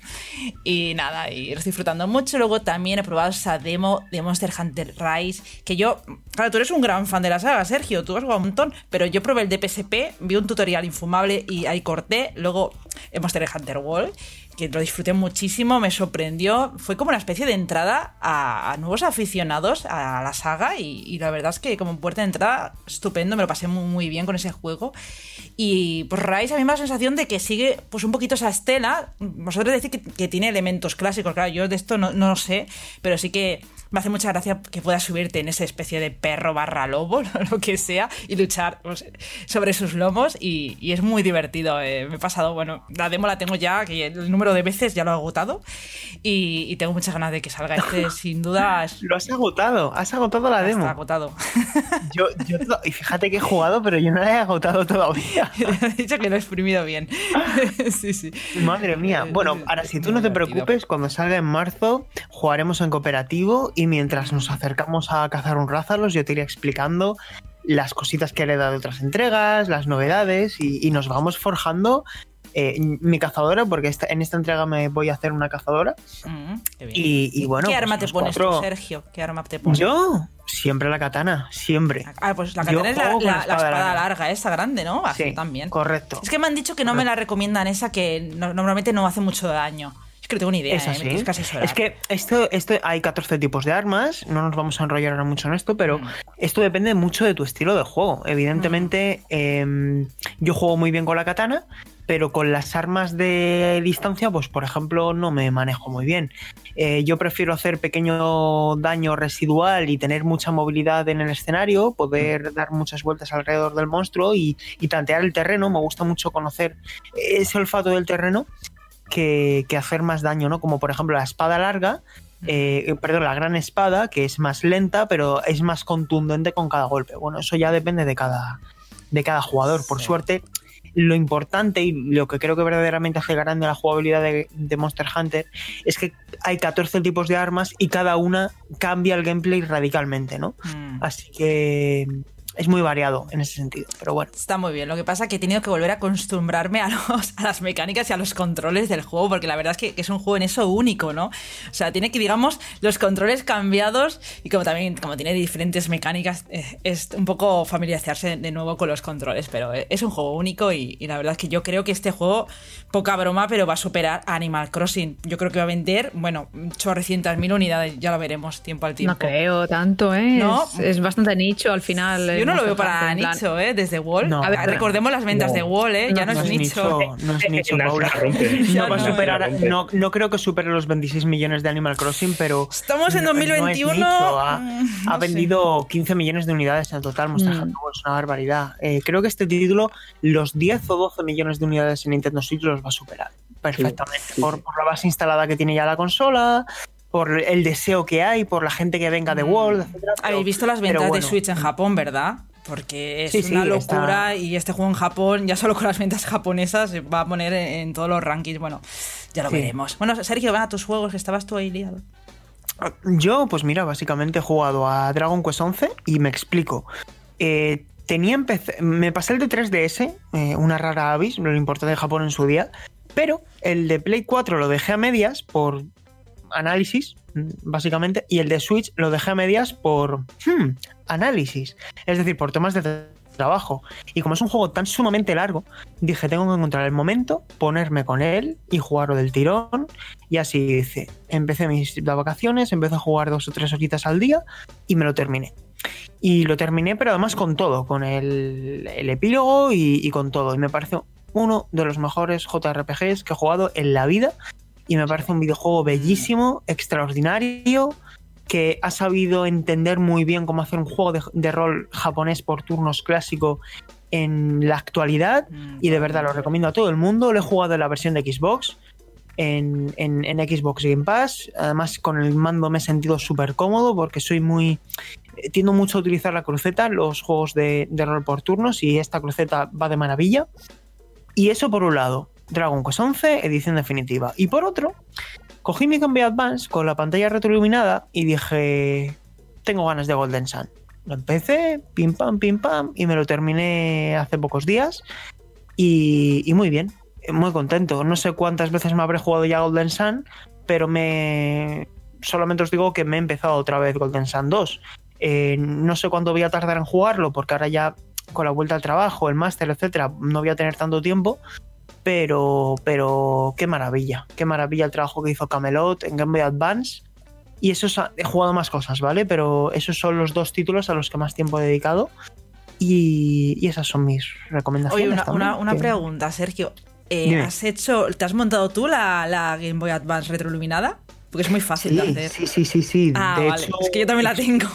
Speaker 2: Y nada, y lo estoy disfrutando mucho. Luego también he probado esa demo de Monster Hunter Rise, que yo, claro, tú eres un gran fan de la saga, Sergio, tú has jugado un montón, pero yo probé el de PSP, vi un tutorial infumable y ahí corté. Luego Monster Hunter World, que lo disfruté muchísimo, me sorprendió. Fue como una especie de entrada a, nuevos aficionados a la saga y, la verdad es que como puerta de entrada, estupendo, me lo pasé muy, bien con ese juego. Y pues Rise a mí me da la sensación de que sigue pues un poquito esa estela. Vosotros decís que, que tiene elementos clásicos, claro, yo de esto no, no lo sé, pero sí que me hace mucha gracia que puedas subirte en esa especie de perro barra lobo, lo que sea, y luchar pues, sobre sus lomos. Y, es muy divertido. Eh, me he pasado, bueno, la demo la tengo ya, que el número de veces ya lo he agotado. Y, tengo muchas ganas de que salga este, sin duda.
Speaker 1: lo has agotado, has agotado la demo.
Speaker 2: Está agotado.
Speaker 1: Yo, yo, y fíjate que he jugado, pero yo no la he agotado todavía.
Speaker 2: he dicho que lo he exprimido bien. sí, sí.
Speaker 1: Madre mía. Bueno, ahora si tú no te preocupes, cuando salga en marzo, jugaremos en cooperativo y mientras nos acercamos a cazar un rázalos, yo te iré explicando las cositas que le he dado de otras entregas, las novedades y, nos vamos forjando eh, mi cazadora, porque en esta entrega me voy a hacer una cazadora. Mm, y, bueno.
Speaker 2: ¿Qué arma pues te pones tú, Sergio? ¿Qué arma te pones?
Speaker 1: Yo, siempre la katana, siempre.
Speaker 2: Ah, pues la katana es la, espada, larga. esa grande, ¿no? Así
Speaker 1: sí,
Speaker 2: también.
Speaker 1: Correcto.
Speaker 2: Es que me han dicho que no me la recomiendan esa, que normalmente no hace mucho daño que no tengo ni idea.
Speaker 1: Es,
Speaker 2: ¿eh?
Speaker 1: es, casi es que esto, esto hay 14 tipos de armas, no nos vamos a enrollar ahora mucho en esto, pero mm. esto depende mucho de tu estilo de juego. Evidentemente, mm. em, yo juego muy bien con la katana, pero con las armas de distancia, pues por ejemplo, no me manejo muy bien. Eh, yo prefiero hacer pequeño daño residual y tener mucha movilidad en el escenario, poder dar muchas vueltas alrededor del monstruo y, y tantear el terreno. Me gusta mucho conocer ese olfato del terreno que, hacer más daño, ¿no? Como por ejemplo la espada larga, eh, perdón, la gran espada, que es más lenta, pero es más contundente con cada golpe. Bueno, eso ya depende de cada, de cada jugador. Por suerte, lo importante y lo que creo que verdaderamente hace grande la jugabilidad de, de, Monster Hunter es que hay 14 tipos de armas y cada una cambia el gameplay radicalmente, ¿no? Mm. Así que es muy variado en ese sentido, pero bueno.
Speaker 2: Está muy bien. Lo que pasa es que he tenido que volver a acostumbrarme a, los, a las mecánicas y a los controles del juego, porque la verdad es que, es un juego en eso único, ¿no? O sea, tiene que, digamos, los controles cambiados y como también, como tiene diferentes mecánicas, eh, es un poco familiarizarse de nuevo con los controles, pero eh, es un juego único y, la verdad es que yo creo que este juego, poca broma, pero va a superar Animal Crossing. Yo creo que va a vender, bueno, chorrecientas mil unidades, ya lo veremos tiempo al tiempo.
Speaker 3: No creo tanto, ¿eh? ¿No? Es, bastante nicho al final.
Speaker 2: Yo no lo veo para nicho, ¿eh? Desde Wall. a ver, recordemos las ventas de Wall, ¿eh? Ya no, es, nicho.
Speaker 1: No es nicho, Paula. No, va a superar, no, no creo que supere los 26 millones de Animal Crossing, pero.
Speaker 2: Estamos en 2021.
Speaker 1: ha, mm, vendido 15 millones de unidades en total. Monster mm. es una barbaridad. Eh, creo que este título, los 10 o 12 millones de unidades en Nintendo Switch los va a superar perfectamente. Por, por, la base instalada que tiene ya la consola, por el deseo que hay, por la gente que venga de mm. World, etc.
Speaker 2: Habéis visto las ventas de Switch en Japón, ¿verdad? Porque es una locura y este juego en Japón, ya solo con las ventas japonesas, va a poner en, todos los rankings. Bueno, ya lo veremos. Bueno, Sergio, van a tus juegos, que estabas tú ahí liado.
Speaker 1: Yo, pues mira, básicamente he jugado a Dragon Quest 11 y me explico. Eh, tenía me pasé el de 3DS, eh, una rara avis, lo importaba de Japón en su día, pero el de Play 4 lo dejé a medias por análisis, básicamente, y el de Switch lo dejé a medias por hmm, análisis, es decir, por temas de trabajo. Y como es un juego tan sumamente largo, dije, tengo que encontrar el momento, ponerme con él y jugarlo del tirón. Y así hice. Empecé mis vacaciones, empecé a jugar dos o tres horitas al día y me lo terminé. Y lo terminé, pero además con todo, con el, epílogo y, y con todo. Y me pareció uno de los mejores JRPGs que he jugado en la vida y me parece un videojuego bellísimo, extraordinario, que ha sabido entender muy bien cómo hacer un juego de, rol japonés por turnos clásico en la actualidad y de verdad lo recomiendo a todo el mundo. Lo he jugado en la versión de Xbox, en, Xbox Game Pass. Además, con el mando me he sentido súper cómodo porque soy muy. Tiendo mucho a utilizar la cruceta en los juegos de, de, rol por turnos y esta cruceta va de maravilla. Y eso por un lado. Dragon Quest 11, edición definitiva. Y por otro, cogí mi Game Advance con la pantalla retroiluminada y dije, tengo ganas de Golden Sun. Lo empecé, pim pam, pim pam, y me lo terminé hace pocos días. Y, muy bien, muy contento. No sé cuántas veces me habré jugado ya Golden Sun, pero me solamente os digo que me he empezado otra vez Golden Sun 2. Eh, no sé cuándo voy a tardar en jugarlo, porque ahora ya con la vuelta al trabajo, el máster, etcétera, no voy a tener tanto tiempo pero, pero qué maravilla, qué maravilla el trabajo que hizo Camelot en Game Boy Advance. Y eso he jugado más cosas, ¿vale? Pero esos son los dos títulos a los que más tiempo he dedicado. Y, esas son mis recomendaciones.
Speaker 2: Oye, una, pregunta, Sergio. Eh, ¿Has hecho, te has montado tú la, la Game Boy Advance retroiluminada? Porque es muy fácil de hacer.
Speaker 1: Sí, sí, sí, sí.
Speaker 2: Ah, vale. es que yo también la tengo.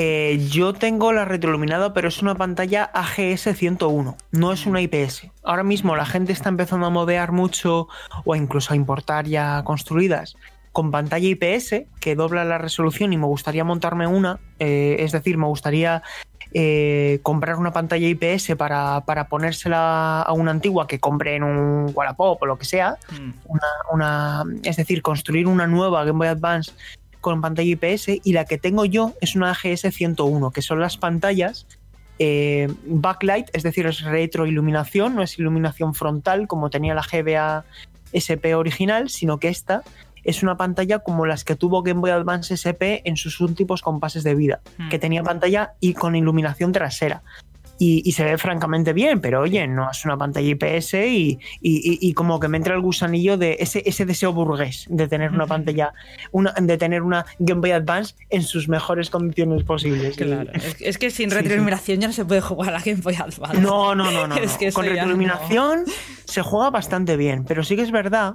Speaker 1: Eh, yo tengo la retroiluminada, pero es una pantalla AGS 101, no es una IPS. Ahora mismo la gente está empezando a modear mucho o incluso a importar ya construidas con pantalla IPS que dobla la resolución y me gustaría montarme una, eh, es decir, me gustaría eh, comprar una pantalla IPS para, ponérsela a una antigua que compre en un Wallapop o lo que sea, mm. una, es decir, construir una nueva Game Boy Advance con pantalla IPS y la que tengo yo es una AGS 101, que son las pantallas eh, backlight, es decir, es retroiluminación, no es iluminación frontal como tenía la GBA SP original, sino que esta es una pantalla como las que tuvo Game Boy Advance SP en sus últimos compases de vida, que hmm. tenía pantalla y con iluminación trasera y, se ve francamente bien, pero oye, no es una pantalla IPS y, como que me entra el gusanillo de ese, ese deseo burgués de tener una pantalla, una, de tener una Game Boy Advance en sus mejores condiciones posibles.
Speaker 2: Claro, es, que sin retroiluminación ya no se puede jugar a Game Boy Advance.
Speaker 1: No, no, no, no. Con retroiluminación se juega bastante bien, pero sí que es verdad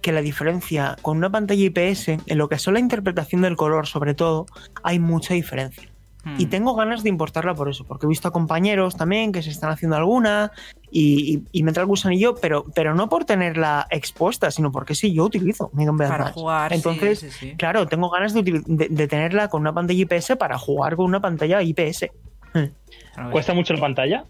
Speaker 1: que la diferencia con una pantalla IPS, en lo que son la interpretación del color sobre todo, hay mucha diferencia. Y hmm. tengo ganas de importarla por eso, porque he visto a compañeros también que se están haciendo alguna y, me trae el gusanillo, pero, pero no por tenerla expuesta, sino porque sí, yo utilizo mi Game
Speaker 2: Para jugar,
Speaker 1: Entonces, claro, tengo ganas de, tenerla con una pantalla IPS para jugar con una pantalla IPS.
Speaker 4: ¿Cuesta mucho la pantalla?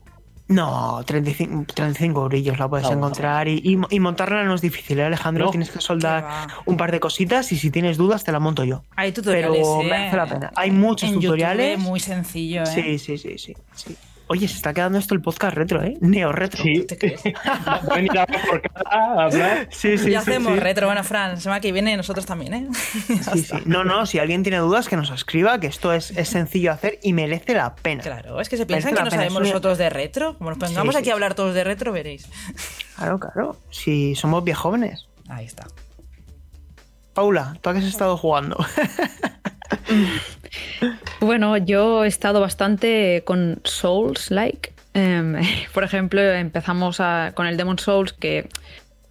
Speaker 1: No, 35, 35 brillos la puedes encontrar y, montarla no es difícil, ¿eh, Alejandro. Tienes que soldar un par de cositas y si tienes dudas te la monto yo.
Speaker 2: Hay tutoriales.
Speaker 1: Pero merece la pena. Hay muchos tutoriales.
Speaker 2: muy sencillo, ¿eh?
Speaker 1: Sí, sí, sí, sí. sí. Oye, se está quedando esto el podcast retro, ¿eh? Neo retro.
Speaker 4: Sí. ¿Te crees? venir a por cada hablar.
Speaker 2: Sí, sí. Ya hacemos retro. Bueno, Fran, la semana que viene nosotros también, ¿eh?
Speaker 1: sí, sí. No, no, si alguien tiene dudas, que nos escriba, que esto es, es sencillo hacer y merece la pena.
Speaker 2: Claro, es que se piensan que no sabemos nosotros de retro. Como nos pongamos aquí a hablar todos de retro, veréis.
Speaker 1: Claro, claro. Si somos jóvenes.
Speaker 2: Ahí está.
Speaker 1: Paula, ¿tú a qué has estado jugando?
Speaker 3: Bueno, yo he estado bastante con Souls-like. Em, por ejemplo, empezamos con el Demon Souls, que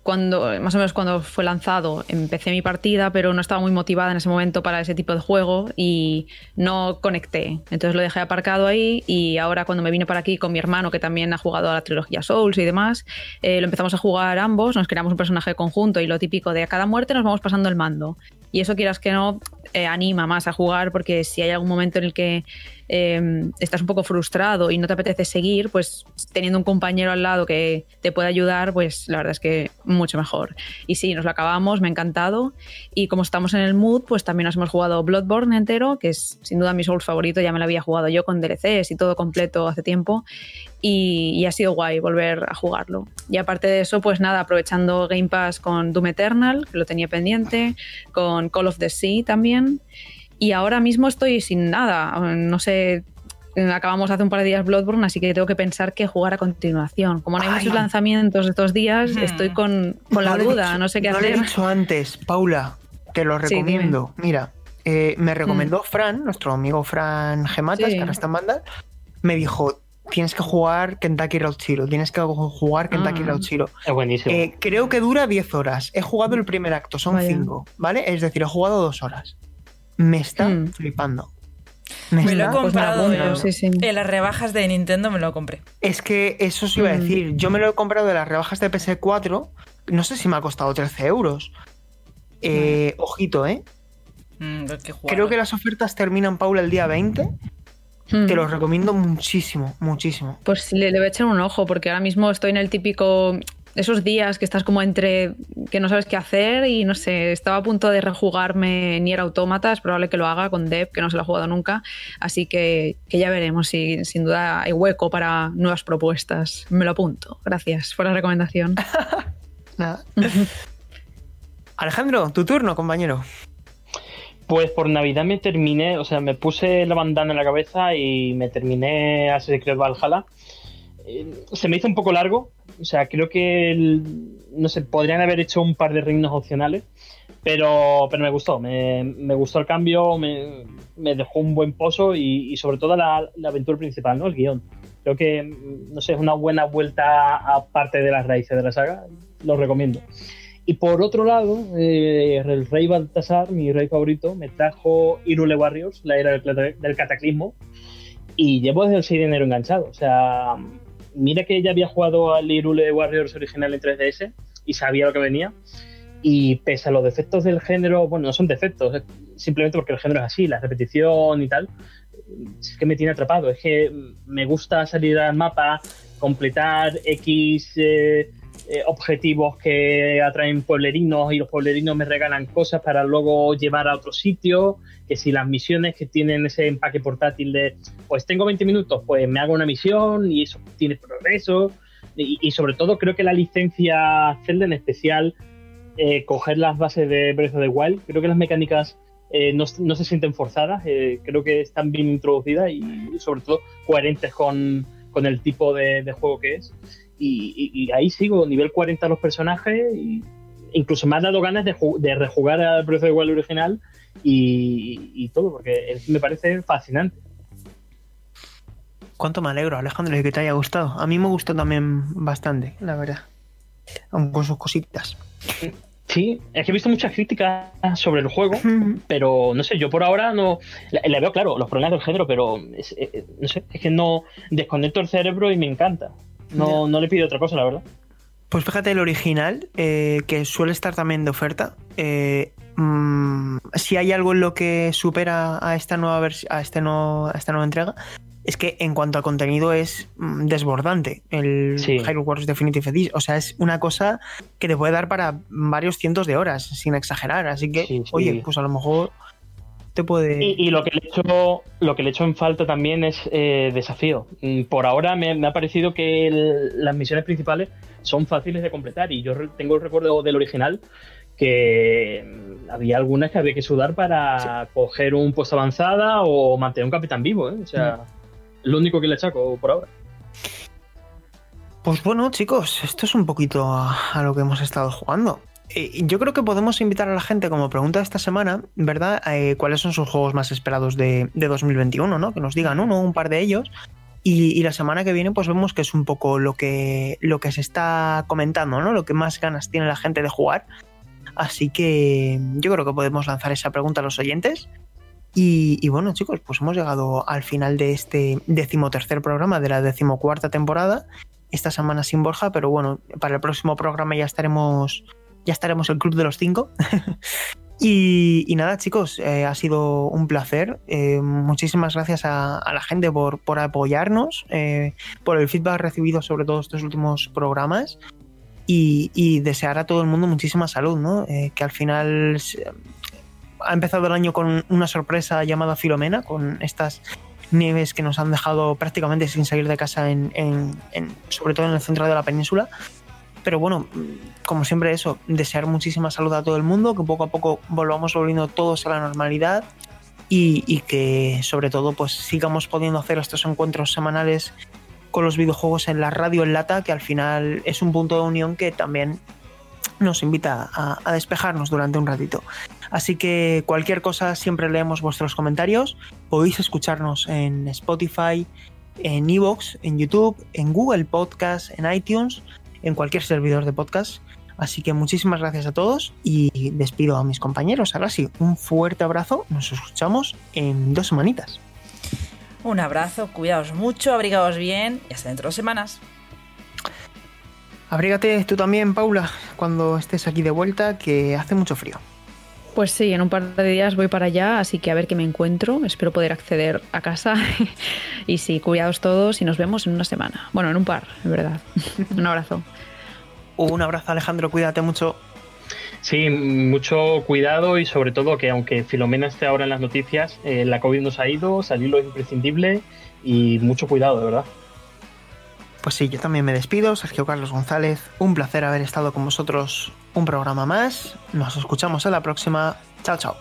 Speaker 3: cuando, más o menos cuando fue lanzado, empecé mi partida, pero no estaba muy motivada en ese momento para ese tipo de juego y no conecté. Entonces lo dejé aparcado ahí y ahora cuando me vine para aquí con mi hermano, que también ha jugado a la trilogía Souls y demás, eh, lo empezamos a jugar ambos, nos creamos un personaje conjunto y lo típico de a cada muerte nos vamos pasando el mando. Y eso quieras que no, eh, anima más a jugar porque si hay algún momento en el que em, estás un poco frustrado y no te apetece seguir, pues teniendo un compañero al lado que te puede ayudar, pues la verdad es que mucho mejor. Y sí, nos lo acabamos, me ha encantado. Y como estamos en el mood, pues también nos hemos jugado Bloodborne entero, que es sin duda mi Souls favorito, ya me lo había jugado yo con DLCs y todo completo hace tiempo y, ha sido guay volver a jugarlo. Y aparte de eso, pues nada, aprovechando Game Pass con Doom Eternal, que lo tenía pendiente, con Call of the Sea también. Y ahora mismo estoy sin nada, no sé, acabamos hace un par de días Bloodborne, así que tengo que pensar qué jugar a continuación. Como no hay muchos lanzamientos estos días, hmm. estoy con, la duda, no sé qué hacer.
Speaker 1: No lo he dicho antes, Paula, te lo recomiendo. Mira, eh, me recomendó hmm. Fran, nuestro amigo Fran Gematas, que ahora está en banda, me dijo, tienes que jugar Kentucky Road Zero, tienes que jugar Kentucky Road Zero.
Speaker 4: Es buenísimo.
Speaker 1: Eh, creo que dura 10 horas. He jugado el primer acto, son 5, ¿vale? Es decir, he jugado 2 horas. Me está mm. flipando.
Speaker 2: Me, lo he comprado en las rebajas de Nintendo, me lo compré.
Speaker 1: Es que eso os iba a mm. decir. Yo me lo he comprado de las rebajas de PS4. No sé si me ha costado 13 euros. Eh, ojito, ¿eh? Mm, creo que las ofertas terminan, Paula, el día 20 te lo hmm. recomiendo muchísimo, muchísimo.
Speaker 3: Pues le, le, voy a echar un ojo, porque ahora mismo estoy en el típico. Esos días que estás como entre que no sabes qué hacer y no sé, estaba a punto de rejugarme Nier Automata, es probable que lo haga con Dev, que no se lo ha jugado nunca, así que, ya veremos si sin duda hay hueco para nuevas propuestas. Me lo apunto. Gracias por la recomendación.
Speaker 1: Nada. Alejandro, tu turno, compañero.
Speaker 4: Pues por Navidad me terminé, o sea, me puse la bandana en la cabeza y me terminé Assassin's Creed Valhalla. Eh, se me hizo un poco largo. O sea, creo que, no sé, podrían haber hecho un par de reinos opcionales. Pero, pero me gustó, me, gustó el cambio, me, dejó un buen pozo y, sobre todo la, aventura principal, ¿no? El guion. Creo que, no sé, es una buena vuelta a parte de las raíces de la saga. Lo recomiendo. Y por otro lado, eh, el rey Baltasar, mi rey favorito, me trajo Irule Warriors, la era del, cataclismo, y llevo desde el 6 de enero enganchado. O sea, mira que ya había jugado al Irule Warriors original en 3DS y sabía lo que venía. Y pese a los defectos del género, bueno, no son defectos, simplemente porque el género es así, la repetición y tal, es que me tiene atrapado. Es que me gusta salir al mapa, completar X eh, eh, objetivos que atraen pueblerinos y los pueblerinos me regalan cosas para luego llevar a otro sitio. Que si las misiones que tienen ese empaque portátil de, pues tengo 20 minutos, pues me hago una misión y eso tiene progreso. Y, sobre todo creo que la licencia Zelda en especial eh, coger las bases de Breath of the Wild. Creo que las mecánicas eh, no, se sienten forzadas, creo que están bien introducidas y, sobre todo coherentes con, el tipo de, juego que es. Y, ahí sigo, nivel 40 los personajes, y incluso me ha dado ganas de, de rejugar al the Wild original y, todo, porque me parece fascinante.
Speaker 1: Cuánto me alegro, Alejandro, de que te haya gustado. A mí me gustó también bastante, la verdad. Aunque con sus cositas.
Speaker 4: Sí, es que he visto muchas críticas sobre el juego, pero no sé, yo por ahora no. Le, veo claro los problemas del género, pero es, eh, eh, no sé, es que no desconecto el cerebro y me encanta. No, no le pido otra cosa, la verdad.
Speaker 1: Pues fíjate, el original, eh, que suele estar también de oferta, mm, si hay algo en lo que supera a esta nueva a, este a esta nueva entrega, es que en cuanto a contenido es mm, desbordante el Hyrule Warriors Definitive Edition. O sea, es una cosa que te puede dar para varios cientos de horas, sin exagerar. Así que, oye, pues a lo mejor te puede.
Speaker 4: Y, lo que le he hecho, lo que le en falta también es eh, desafío. Mm, por ahora me, ha parecido que las misiones principales son fáciles de completar. Y yo tengo el recuerdo del original que mm, había algunas que había que sudar para coger un puesto avanzada o mantener un capitán vivo. ¿eh? O sea lo único que le achaco por ahora.
Speaker 1: Pues bueno, chicos, esto es un poquito a, lo que hemos estado jugando. Eh, yo creo que podemos invitar a la gente como pregunta de esta semana, ¿verdad? Eh, ¿Cuáles son sus juegos más esperados de, 2021, ¿no? Que nos digan uno, un par de ellos. Y, la semana que viene, pues vemos que es un poco lo que, lo que se está comentando, ¿no? Lo que más ganas tiene la gente de jugar. Así que yo creo que podemos lanzar esa pregunta a los oyentes. Y, bueno, chicos, pues hemos llegado al final de este decimotercer programa de la decimocuarta temporada. Esta semana sin Borja, pero bueno, para el próximo programa ya estaremos. Ya estaremos el Club de los Cinco. y, nada, chicos, eh, ha sido un placer. Eh, muchísimas gracias a, la gente por, apoyarnos, eh, por el feedback recibido sobre todos estos últimos programas. Y, y, desear a todo el mundo muchísima salud, ¿no? que al final ha empezado el año con una sorpresa llamada Filomena, con estas nieves que nos han dejado prácticamente sin salir de casa, en, sobre todo en el centro de la península. Pero bueno, como siempre eso, desear muchísima salud a todo el mundo, que poco a poco volvamos volviendo todos a la normalidad y, que sobre todo pues sigamos pudiendo hacer estos encuentros semanales con los videojuegos en la radio en lata, que al final es un punto de unión que también nos invita a, despejarnos durante un ratito. Así que cualquier cosa, siempre leemos vuestros comentarios. Podéis escucharnos en Spotify, en Evox, en YouTube, en Google Podcast, en iTunes, en cualquier servidor de podcast. Así que muchísimas gracias a todos y despido a mis compañeros. Ahora sí, un fuerte abrazo. Nos escuchamos en dos semanitas.
Speaker 2: Un abrazo, cuidaos mucho, abrigaos bien y hasta dentro de semanas.
Speaker 1: Abrígate tú también, Paula, cuando estés aquí de vuelta, que hace mucho frío.
Speaker 3: Pues sí, en un par de días voy para allá, así que a ver qué me encuentro. Espero poder acceder a casa. y sí, cuidados todos y nos vemos en una semana. Bueno, en un par, en verdad. un abrazo.
Speaker 1: Un abrazo, Alejandro. Cuídate mucho.
Speaker 4: Sí, mucho cuidado y sobre todo que aunque Filomena esté ahora en las noticias, eh, la COVID nos ha ido, salir lo imprescindible y mucho cuidado, de verdad.
Speaker 1: Pues sí, yo también me despido, Sergio Carlos González. Un placer haber estado con vosotros un programa más. Nos escuchamos en la próxima. Chao, chao.